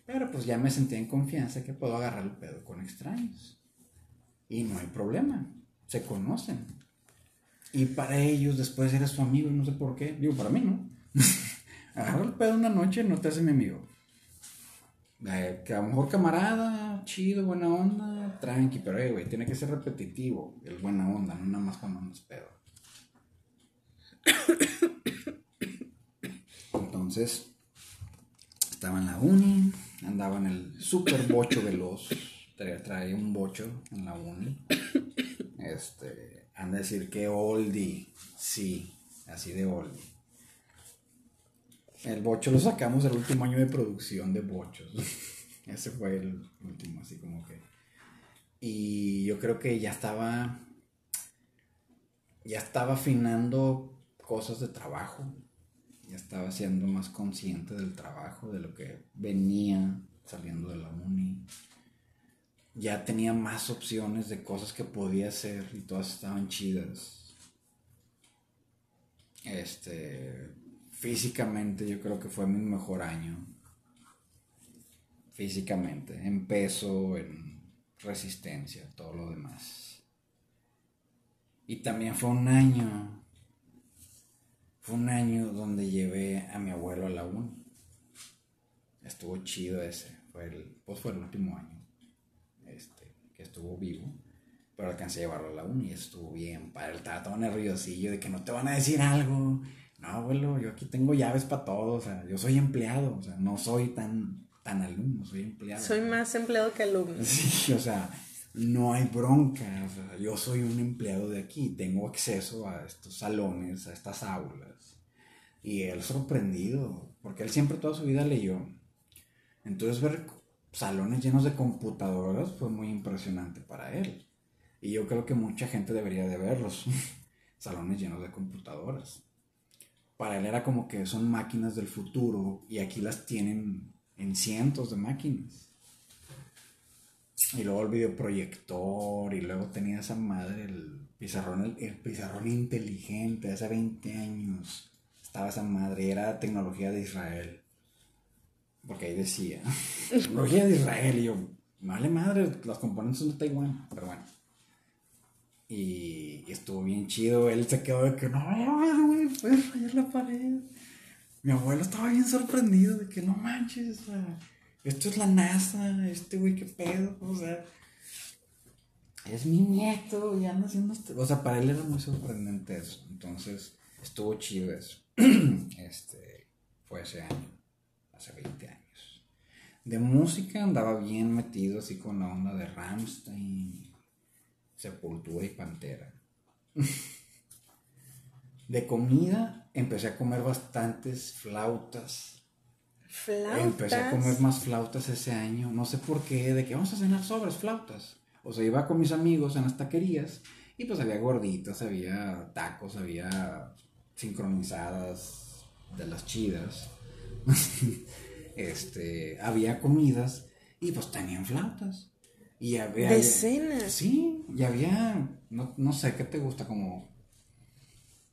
Pero pues ya me sentía en confianza que puedo agarrar el pedo con extraños. Y no hay problema. Se conocen. Y para ellos después eres su amigo, no sé por qué. Digo, para mí no. Agarrar el pedo una noche no te hace mi amigo. Eh, que a lo mejor camarada, chido, buena onda, tranqui, pero eh, güey, tiene que ser repetitivo, el buena onda, no nada más cuando andas pedo. Entonces, estaba en la uni, andaba en el super bocho veloz, traía, un bocho en la uni. Este, anda a decir que oldie, sí, así de oldie. El bocho lo sacamos el último año de producción de bochos. Ese fue el último, así como que. Y yo creo que ya estaba. Ya estaba afinando cosas de trabajo. Ya estaba siendo más consciente del trabajo, de lo que venía saliendo de la uni. Ya tenía más opciones de cosas que podía hacer y todas estaban chidas. Este físicamente yo creo que fue mi mejor año. Físicamente, en peso, en resistencia, todo lo demás. Y también fue un año, fue un año donde llevé a mi abuelo a la uni. Estuvo chido ese, fue el, pues fue el último año este, que estuvo vivo pero alcancé a llevarlo a la uni y estuvo bien padre. Estaba todo nerviosillo de que no te van a decir algo no, abuelo, yo aquí tengo llaves para todo, o sea, yo soy empleado, o sea, no soy tan, tan alumno, soy empleado. Soy más empleado que alumno. Sí, o sea, no hay bronca, o sea, yo soy un empleado de aquí, tengo acceso a estos salones, a estas aulas. Y él sorprendido, porque él siempre toda su vida leyó. Entonces ver salones llenos de computadoras fue muy impresionante para él. Y yo creo que mucha gente debería de verlos. salones llenos de computadoras para él era como que son máquinas del futuro y aquí las tienen en cientos de máquinas. Y luego el videoproyector y luego tenía esa madre, el pizarrón, el, pizarrón inteligente, hace 20 años estaba esa madre, era tecnología de Israel. Porque ahí decía, tecnología de Israel y yo, vale madre, las componentes son de Taiwán, pero bueno. Y, estuvo bien chido. Él se quedó de que no, güey, puedes rayar la pared. Mi abuelo estaba bien sorprendido de que no manches, esto es la NASA, este güey, qué pedo, o sea, es mi nieto y anda haciendo esto. O sea, para él era muy sorprendente eso. Entonces, estuvo chido eso. este, fue ese año, hace 20 años. De música andaba bien metido así con la onda de Ramstein Sepultura y Pantera. De comida empecé a comer bastantes flautas. ¿Flautas? Empecé a comer más flautas ese año. No sé por qué, de que vamos a cenar sobres flautas. O sea, iba con mis amigos en las taquerías y pues había gorditas, había tacos, había sincronizadas de las chidas. este, había comidas y pues tenían flautas. Y había... Decenas. Sí, y había, no, sé, ¿qué te gusta? Como...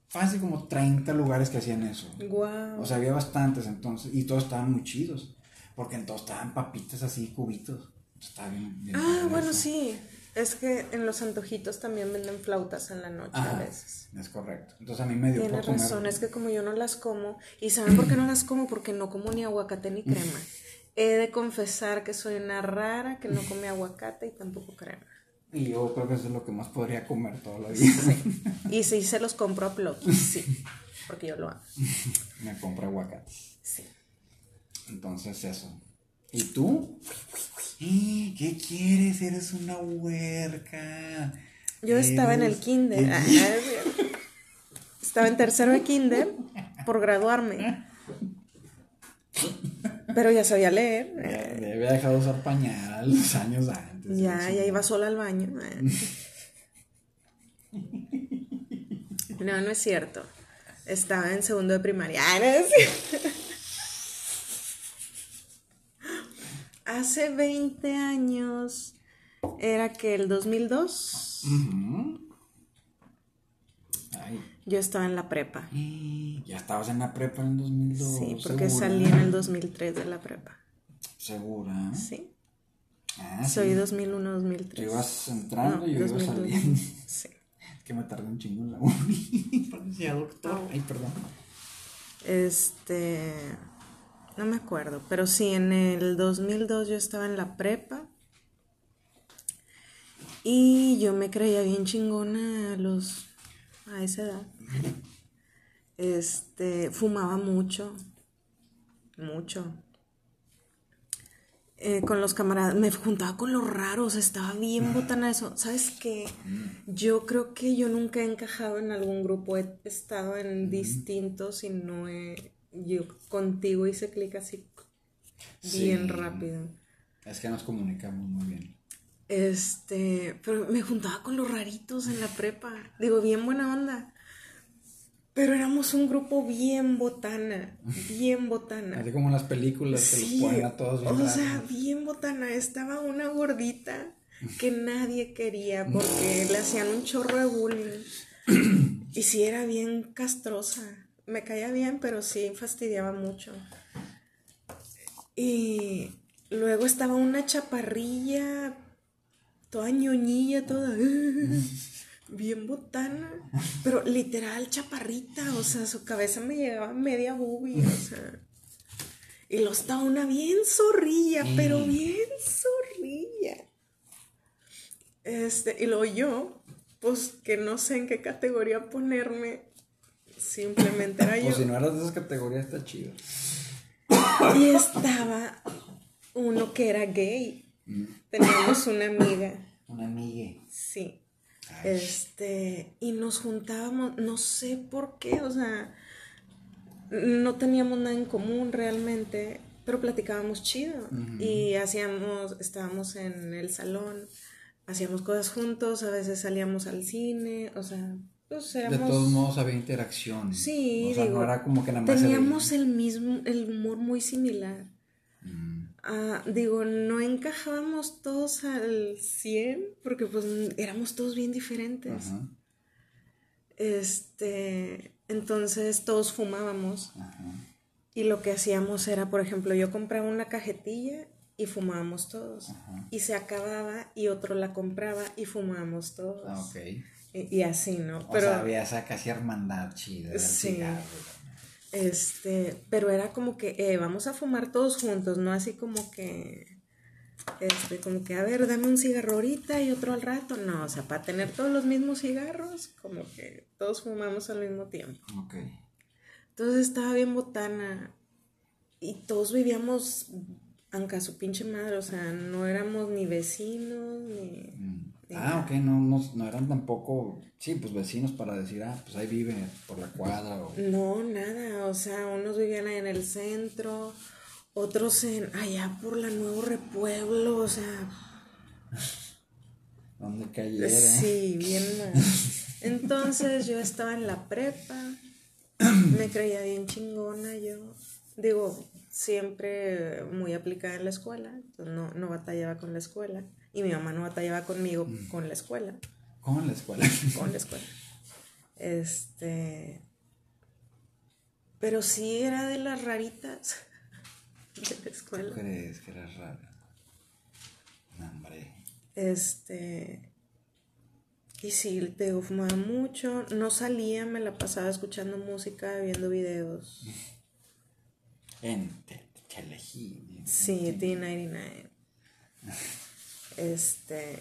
Fácil como 30 lugares que hacían eso. Wow. O sea, había bastantes entonces, y todos estaban muy chidos. Porque en todos estaban papitas así, cubitos. Estaba bien. ah, bueno, sí. Es que en los antojitos también venden flautas en la noche a veces. Es correcto. Entonces a mí me dio Tienes razón, es que como yo no las como, ¿y saben por qué no las como? Porque no como ni aguacate ni crema. He de confesar que soy una rara que no come aguacate y tampoco crema. Y yo creo que eso es lo que más podría comer toda la vida. Y si se los compro a Plocky, sí. Porque yo lo hago. Me compro aguacates. Sí. Entonces eso. ¿Y tú? ¿Qué quieres? Eres una huerca. Yo estaba en el kinder. Estaba en tercero de kinder por graduarme. Pero ya sabía leer. Me había dejado usar pañal años antes. Ya, ya iba sola al baño. No, no es cierto. Estaba en segundo de primaria. Hace 20 años, era que el 2002. Yo estaba en la prepa. Ya estabas en la prepa en el 2002. Sí, porque salí en el 2003 de la prepa. ¿Segura? Sí. Ah, Soy sí. 2001-2003. Tú ibas entrando y yo iba 2002. saliendo. Sí. Es que me tardé un chingo en la uni. Parecía doctor. Ay, perdón. Este. No me acuerdo, pero sí, en el 2002 yo estaba en la prepa. Y yo me creía bien chingona a los. a esa edad. Este. Fumaba mucho. Mucho. Eh, con los camaradas, me juntaba con los raros, estaba bien botana eso. ¿Sabes qué? Yo creo que yo nunca he encajado en algún grupo, he estado en distintos y no he. Yo contigo hice clic así bien Sí. rápido. Es que nos comunicamos muy bien. Este, pero me juntaba con los raritos en la prepa. Digo, bien buena onda. Pero éramos un grupo bien botana, bien botana. Así como en las películas que los ponen a todos o sea, bien botana. Estaba una gordita que nadie quería porque le hacían un chorro de bullying. Y sí era bien castrosa. Me caía bien, pero sí fastidiaba mucho. Y luego estaba una chaparrilla, toda ñoñilla, toda bien botana, pero literal chaparrita, o sea, su cabeza me llegaba media boobie, o sea. Y luego estaba una bien zorrilla, pero bien zorrilla. Este, y luego yo, pues que no sé en qué categoría ponerme, simplemente era yo. Pues si no eras de esas categorías, está chido. Y estaba uno que era gay. Mm. Teníamos una amiga, Una amiga. sí. Ay. Este, y nos juntábamos, no sé por qué, o sea, no teníamos nada en común realmente, pero platicábamos chido. Y hacíamos, estábamos en el salón, hacíamos cosas juntos, a veces salíamos al cine, o sea, pues De éramos... todos modos había interacción. Sí, O sea, digo, no era como que nada más teníamos el mismo, el humor muy similar. Mm. Ah, digo, no encajábamos todos al 100 porque pues éramos todos bien diferentes. Ajá, Este, entonces todos fumábamos ajá. y lo que hacíamos era, por ejemplo, yo compraba una cajetilla y fumábamos todos. Ajá. Y se acababa y otro la compraba y fumábamos todos. Ah, ok. y, y así, ¿no? O Pero sea, había esa casi hermandad chida. Sí. cigarro. Este, pero era como que eh, vamos a fumar todos juntos, no así como que, este, como que, a ver, dame un cigarro ahorita y otro al rato. No, o sea, para tener todos los mismos cigarros, como que todos fumamos al mismo tiempo. Ok. Entonces estaba bien botana y todos vivíamos aunque a su pinche madre, o sea, no éramos ni vecinos ni... Mm. Ah, ok, no, no, no eran tampoco, sí, pues vecinos para decir, ah, pues ahí vive por la cuadra o... No, nada, o sea, unos vivían ahí en el centro, otros en allá por la Nuevo Repueblo, o sea, donde cayera. sí, bien mal. Entonces yo estaba en la prepa, me creía bien chingona yo, digo, siempre muy aplicada en la escuela, no, no batallaba con la escuela, y mi mamá no batallaba conmigo con la escuela. ¿Cómo en la escuela? con la escuela. Este. Pero sí era de las raritas de la ¿Tú escuela. crees que era rara? No, hombre. Este. Y sí, te digo, fumaba mucho. No salía, me la pasaba escuchando música, viendo videos. En te. Sí, T99. Este.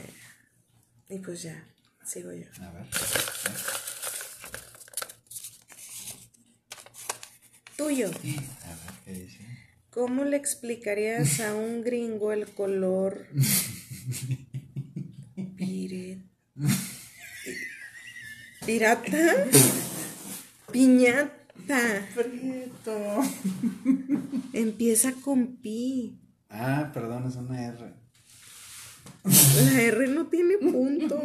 Y pues ya, sigo yo. A ver. Tuyo. A ver qué dice. ¿Cómo le explicarías a un gringo el color Pire- pirata? Piñata. Prieto. Empieza con pi. Ah, perdón, es una R. La R no tiene punto.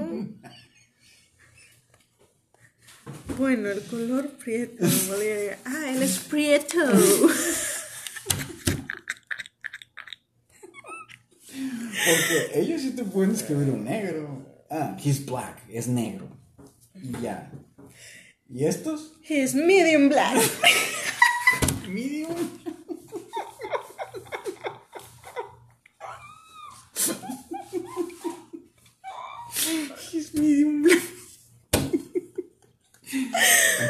Bueno, el color prieto. Ah, él es prieto. Porque ellos sí te pueden escribir un negro. Ah, he's black, es negro. Y ya. ¿Y estos? He's medium black. Medium. Medium black. Hay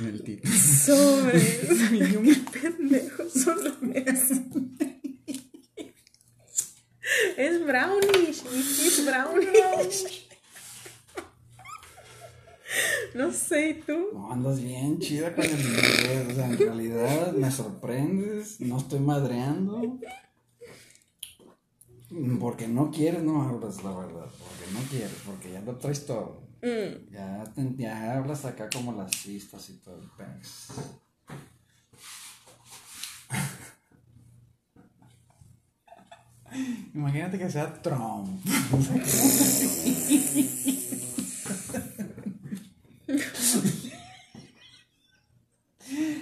el título. Sobres. Pendejo solo es. Es brownish. Es brownish. No sé, ¿y tú? No, andas bien chida con el inglés. O sea, en realidad me sorprendes. No estoy madreando. Porque no quieres, no hablas la verdad. Porque no quieres, porque ya lo traes todo. Mm. Ya, te- ya hablas acá como las cistas y todo el pex. Imagínate que sea Trump.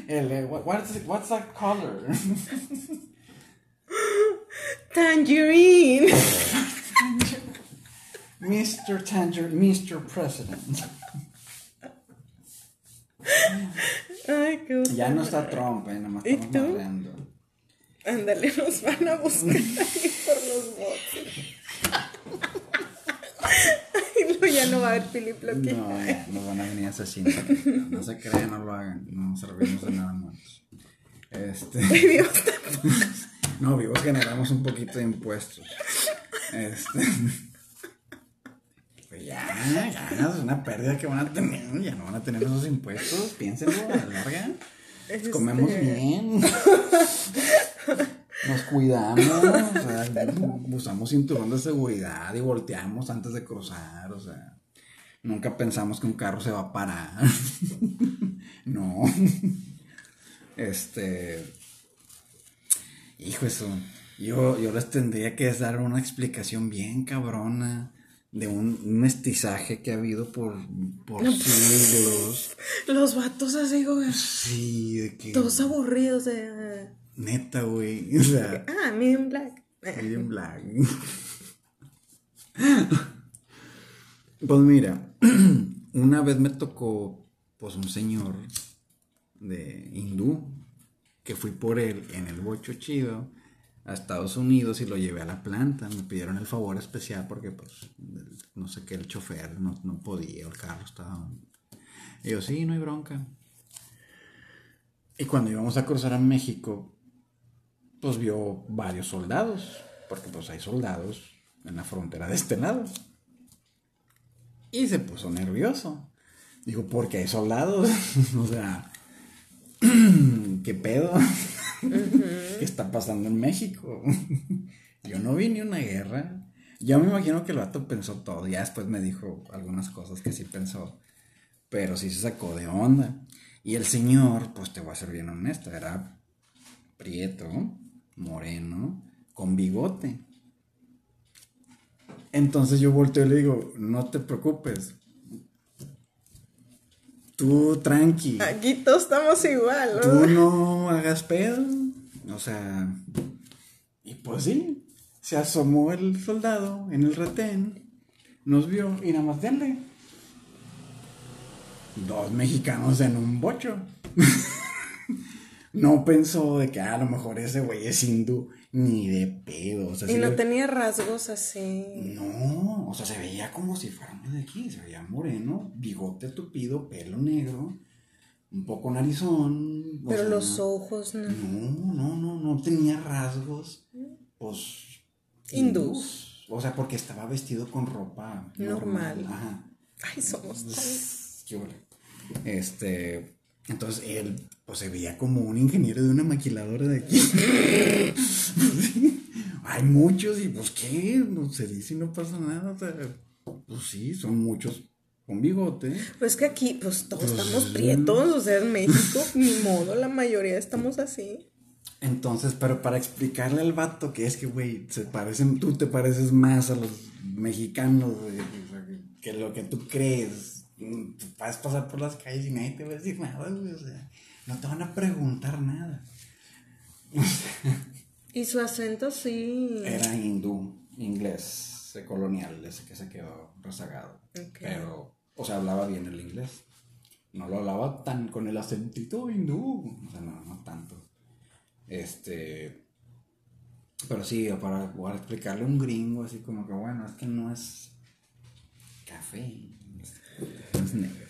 El, eh, what- what's, what's that color? Tangerine. Mr. Tanger, Mr. President. Ay, qué Ya no está Trump, eh, nada más ¿Y estamos tú? madreando. Ándale, nos van a buscar ahí por los bots. Ay, no, ya no va a haber Philip Loki. No, ya, nos van a venir asesinos. No se crean, no lo hagan. No servimos de nada muertos. Este. No, vivos generamos un poquito de impuestos. Este. Pues ya, ya, es una pérdida que van a tener. Ya no van a tener esos impuestos. Piénsenlo a la larga. Este- Comemos bien. Nos cuidamos. O sea, usamos cinturón de seguridad y volteamos antes de cruzar. O sea, nunca pensamos que un carro se va a parar. No. Este. Hijo, eso. Yo, yo les tendría que dar una explicación bien cabrona de un mestizaje que ha habido por, por siglos. Los vatos así, güey. Sí, de que. Todos aburridos de. Neta, güey. O sea, Ah, medium black. Medium Black. Pues mira, una vez me tocó, pues un señor de hindú, que fui por él en el bocho chido a Estados Unidos y lo llevé a la planta. Me pidieron el favor especial porque, pues, no sé qué, el chofer no, no podía, el carro estaba... Y yo, sí, no hay bronca. Y cuando íbamos a cruzar a México, pues vio varios soldados, porque pues hay soldados en la frontera de este lado. Y se puso nervioso. Digo, porque hay soldados. o sea, ¿qué pedo? ¿Qué está pasando en México? Yo no vi ni una guerra. Yo me imagino que el vato pensó todo. Ya después me dijo algunas cosas que sí pensó. Pero sí se sacó de onda. Y el señor, pues te voy a ser bien honesto, era prieto, moreno, con bigote. Entonces yo volteo y le digo, no te preocupes. Tú tranqui. Aquí todos estamos igual, ¿no? Tú no hagas pedo. O sea. Y pues sí. Se asomó el soldado en el retén. Nos vio y nada más denle. Dos mexicanos en un bocho. no pensó de que "Ah, a lo mejor ese güey es hindú. Ni de pedo. O sea, Y no le- tenía rasgos así. no, o sea, se veía como si fuéramos de aquí, se veía moreno, bigote tupido, pelo negro, un poco narizón. Pero sea, los ojos, no. No, no, no, no tenía rasgos, pues... Hindús. O sea, porque estaba vestido con ropa normal. Normal. Ajá. Ay, somos tan. Qué. Este, entonces él, pues se veía como un ingeniero de una maquiladora de aquí. Hay muchos y pues qué, no se dice y no pasa nada. O sea, pues sí, son muchos con bigote. Pues que aquí, pues todos Pues, estamos prietos, o sea, en México, ni modo, la mayoría estamos así. Entonces, pero para explicarle al vato que es que, güey, se parecen, tú te pareces más a los mexicanos, güey, que- lo que tú crees. Tú Vas a pasar por las calles y nadie te va a decir nada, güey, o sea, no te van a preguntar nada. Y su acento sí. Era hindú, inglés, colonial, ese que se quedó rezagado. Ok. Pero, o sea, hablaba bien el inglés. No lo hablaba tan con el acentito hindú. O sea, no, no tanto. Este. Pero sí, para, para explicarle a un gringo, así como que, bueno, es que no es. café. Es negro.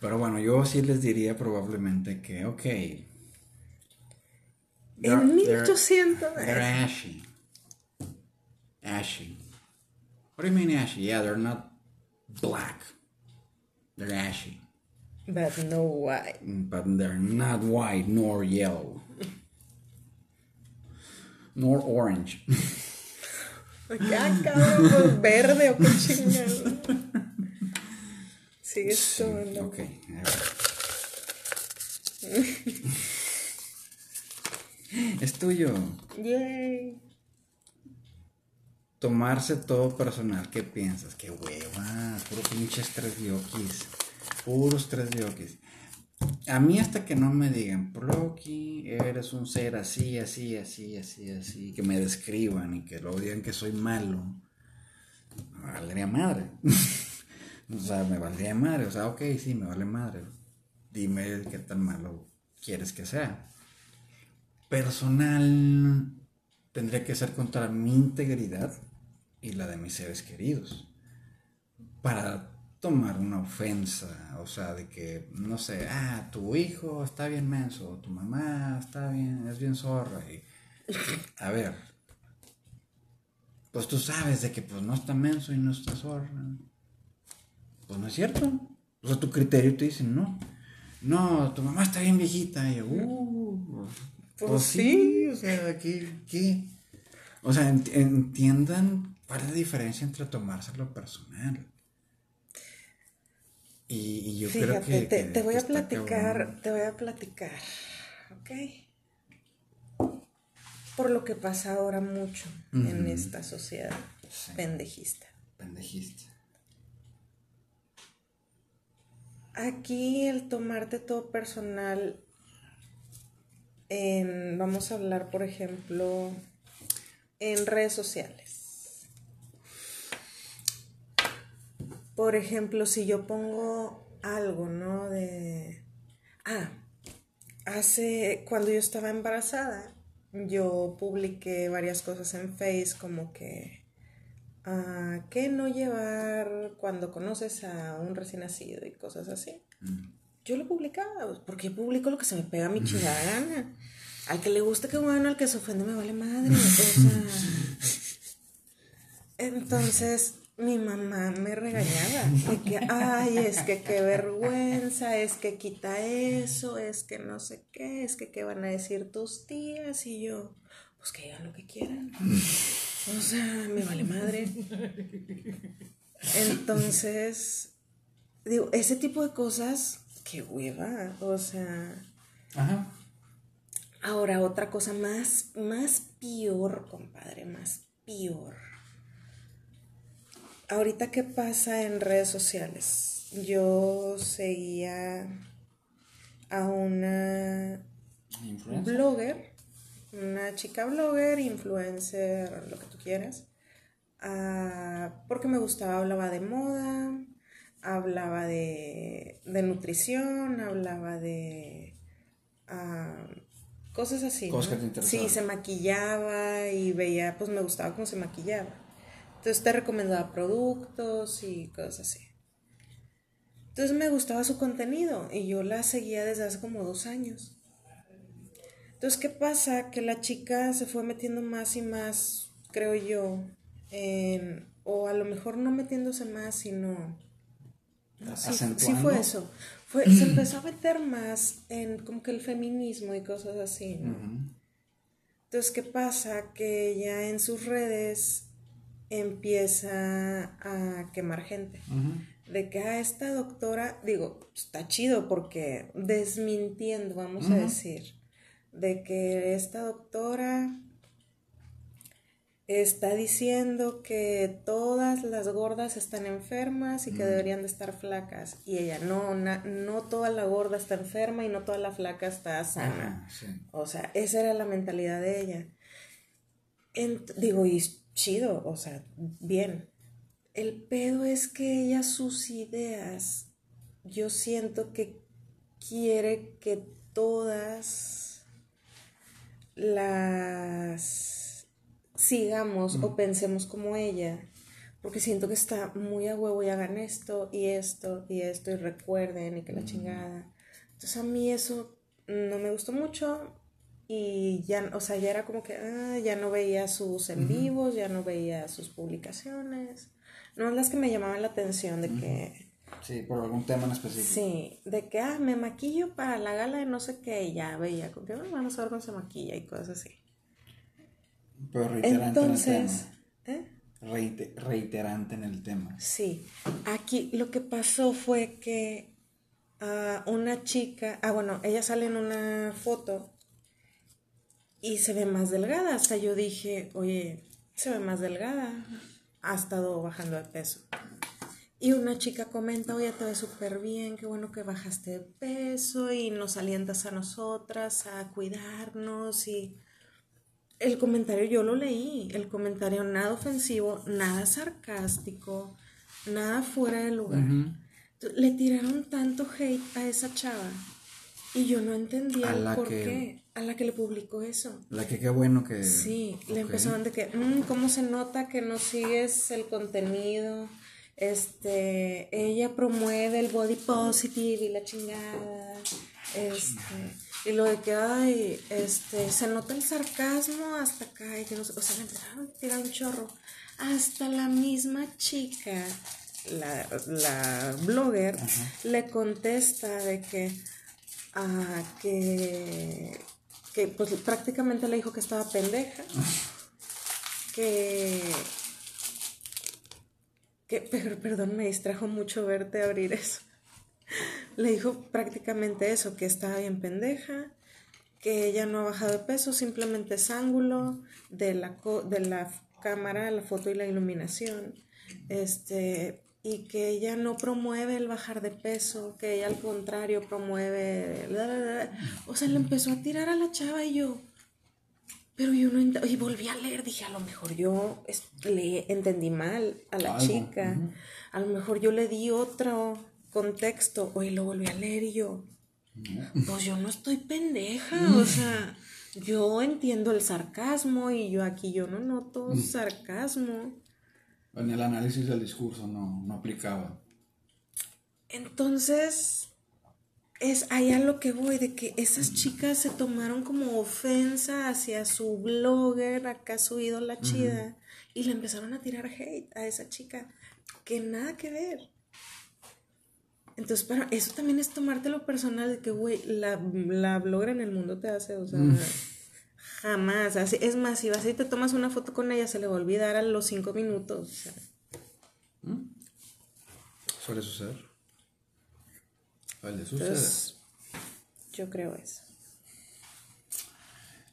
Pero bueno, yo sí les diría probablemente que, ok. En 1800. They're, they're ashy. Ashy. What do you mean ashy? Yeah, they're not black. They're ashy. But no white. But they're not white nor yellow. nor orange. Ya, cabrón, verde o qué chingado. Sigue Sí, tomando. ok. es tuyo. Yay. Tomarse todo personal. ¿Qué piensas? Qué hueva. Puro pinches tres diokis. Puros tres diokis. A mí hasta que no me digan, Proki, eres un ser así, así, así, así, así, que me describan y que lo digan que soy malo, me valdría madre. o sea, me valdría madre. O sea, ok, sí, me vale madre. Dime qué tan malo quieres que sea. Personal tendría que ser contra mi integridad y la de mis seres queridos. Para tomar una ofensa, o sea, de que, no sé, ah, tu hijo está bien menso, tu mamá está bien, es bien zorra. Y, a ver, pues tú sabes de que pues no está menso y no está zorra. Pues no es cierto. O sea, tu criterio te dice, no. No, tu mamá está bien viejita. Y yo, uh, Pues pues sí. sí, o sea, ¿qué? qué? O sea, ent- entiendan cuál es la diferencia entre tomárselo personal. Y, y yo creo Fíjate, que. te, que- te voy que a platicar, cabrón. te voy a platicar, ¿ok? Por lo que pasa ahora mucho en esta sociedad Sí. pendejista. Pendejista. Aquí el tomarte todo personal, en- vamos a hablar, por ejemplo, en redes sociales. Por ejemplo, si yo pongo algo, ¿no? De... Ah, hace, cuando yo estaba embarazada, yo publiqué varias cosas en Face como que... ah, ¿Qué no llevar cuando conoces a un recién nacido y cosas así? Mm. Yo lo publicaba, pues, porque yo publico lo que se me pega a mi chingada gana. Al que le guste, que bueno, al que se ofende, me vale madre. O sea. Entonces, mi mamá me regañaba. De que, ay, es que qué vergüenza, es que quita eso, es que no sé qué, es que qué van a decir tus tías. Y yo, pues que digan lo que quieran. O sea, me vale madre. Entonces, digo, ese tipo de cosas, qué hueva, o sea, Ajá. ahora otra cosa más, más peor, compadre, más peor. Ahorita, ¿qué pasa en redes sociales? Yo seguía a una Influencer. blogger, una chica blogger, influencer, lo que tú quieras, ah, porque me gustaba, hablaba de moda, hablaba de, de nutrición, hablaba de ah, cosas así. Cosas ¿no? que te. Sí, se maquillaba y veía, pues me gustaba cómo se maquillaba. Entonces te recomendaba productos y cosas así. Entonces me gustaba su contenido y yo la seguía desde hace como dos años. Entonces, ¿qué pasa? Que la chica se fue metiendo más y más, creo yo, en- o a lo mejor no metiéndose más, sino... no, sí, sí fue eso. Fue, se empezó a meter más en como que el feminismo y cosas así, ¿no? Entonces, ¿qué pasa? Que ella en sus redes empieza a quemar gente. De que a esta doctora, digo, está chido porque desmintiendo, vamos a decir, de que esta doctora está diciendo que todas las gordas están enfermas y que deberían de estar flacas. Y ella, no, na- no toda la gorda está enferma y no toda la flaca está sana. Sí. O sea, esa era la mentalidad de ella. Digo, y chido, o sea, bien. El pedo es que ella sus ideas, yo siento que quiere que todas las sigamos o pensemos como ella, porque siento que está muy a huevo y hagan esto y esto y esto y recuerden y que la chingada. Entonces a mí eso no me gustó mucho y ya, o sea, ya era como que ah, ya no veía sus en vivos, ya no veía sus publicaciones. No las que me llamaban la atención de que... Sí, por algún tema en específico. Sí, de que, ah, me maquillo para la gala de no sé qué, y ya veía, como que ah, vamos a ver cómo se maquilla y cosas así. Pero reiterante Entonces, en el tema. ¿eh? reiterante en el tema. Sí, aquí lo que pasó fue que a una chica, ah, bueno, ella sale en una foto y se ve más delgada. Hasta yo dije, oye, se ve más delgada. Ha estado bajando de peso. Y una chica comenta, oye, te ves súper bien, qué bueno que bajaste de peso y nos alientas a nosotras a cuidarnos. Y el comentario yo lo leí, el comentario nada ofensivo, nada sarcástico, nada fuera de lugar. Le tiraron tanto hate a esa chava y yo no entendía el por qué. A la que le publicó eso. La que qué bueno que. Sí, le empezaron de que, mmm, ¿cómo se nota que no sigues el contenido? Este, ella promueve el body positive y la chingada. Este, y lo de que, ay, este, se nota el sarcasmo hasta acá y que no O sea, le empezaron a tirar un chorro. Hasta la misma chica, la, la blogger, le contesta de que que, que pues prácticamente le dijo que estaba pendeja, que, que pero, perdón, me distrajo mucho verte abrir eso. Le dijo prácticamente eso, que estaba bien pendeja, que ella no ha bajado de peso, simplemente es ángulo de la, de la cámara, la foto y la iluminación. Este, y que ella no promueve el bajar de peso, que ella al contrario promueve... O sea, le empezó a tirar a la chava y yo... Pero yo no y volví a leer, dije, a lo mejor yo le entendí mal a la chica, a lo mejor yo le di otro contexto, hoy lo volví a leer y yo, pues yo no estoy pendeja, o sea, yo entiendo el sarcasmo y yo aquí yo no noto sarcasmo. En el análisis del discurso no, no aplicaba. Entonces, es allá lo que voy, de que esas chicas se tomaron como ofensa hacia su blogger, acá su ídola chida, y le empezaron a tirar hate a esa chica, que nada que ver. Entonces, para eso también es tomártelo personal, de que, güey, la, la blogger en el mundo te hace, o sea... Jamás. Así, es más, si vas y te tomas una foto con ella, se le va a olvidar a los cinco minutos. ¿Mm? Suele suceder. Suele suceder. yo creo eso.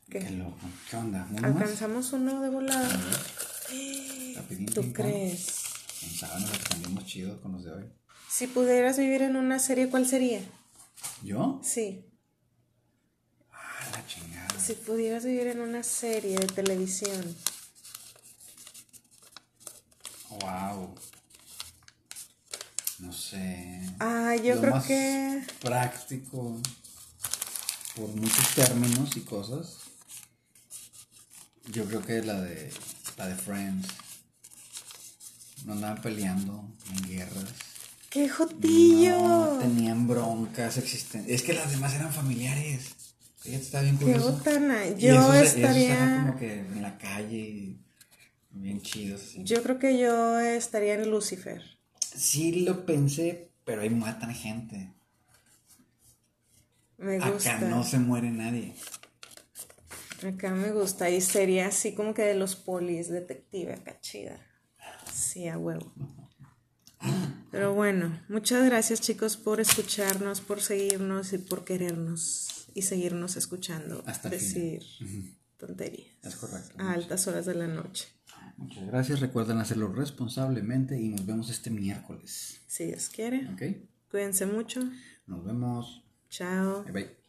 ¿Qué? Qué loco. ¿Qué onda? ¿Alcanzamos uno de volada? ¿Tú crees? Pensábamos que cambiamos chido con los de hoy. Si pudieras vivir en una serie, ¿cuál sería? ¿Yo? Sí. Si pudieras vivir en una serie de televisión. Wow. No sé. Ah, yo creo que. Práctico. Por muchos términos y cosas. Yo creo que la de. La de Friends. No andaban peleando en guerras. ¡Qué jotillo! No, tenían broncas existentes. Es que las demás eran familiares. Fíjate, está bien curioso. Botana. Yo estaría. como que en la calle, bien chidos. Yo creo que yo estaría en Lucifer. Sí lo pensé, pero ahí matan gente. Me gusta. Acá no se muere nadie. Acá me gusta. Y sería así como que de los polis, detective, acá chida. Sí, a huevo. Pero bueno, muchas gracias chicos por escucharnos, por seguirnos y por querernos y seguirnos escuchando Hasta decir tonterías. Es correcto. A altas horas de la noche. Muchas gracias. Recuerden hacerlo responsablemente y nos vemos este miércoles. Si Dios quiere. Ok. Cuídense mucho. Nos vemos. Chao. Bye bye.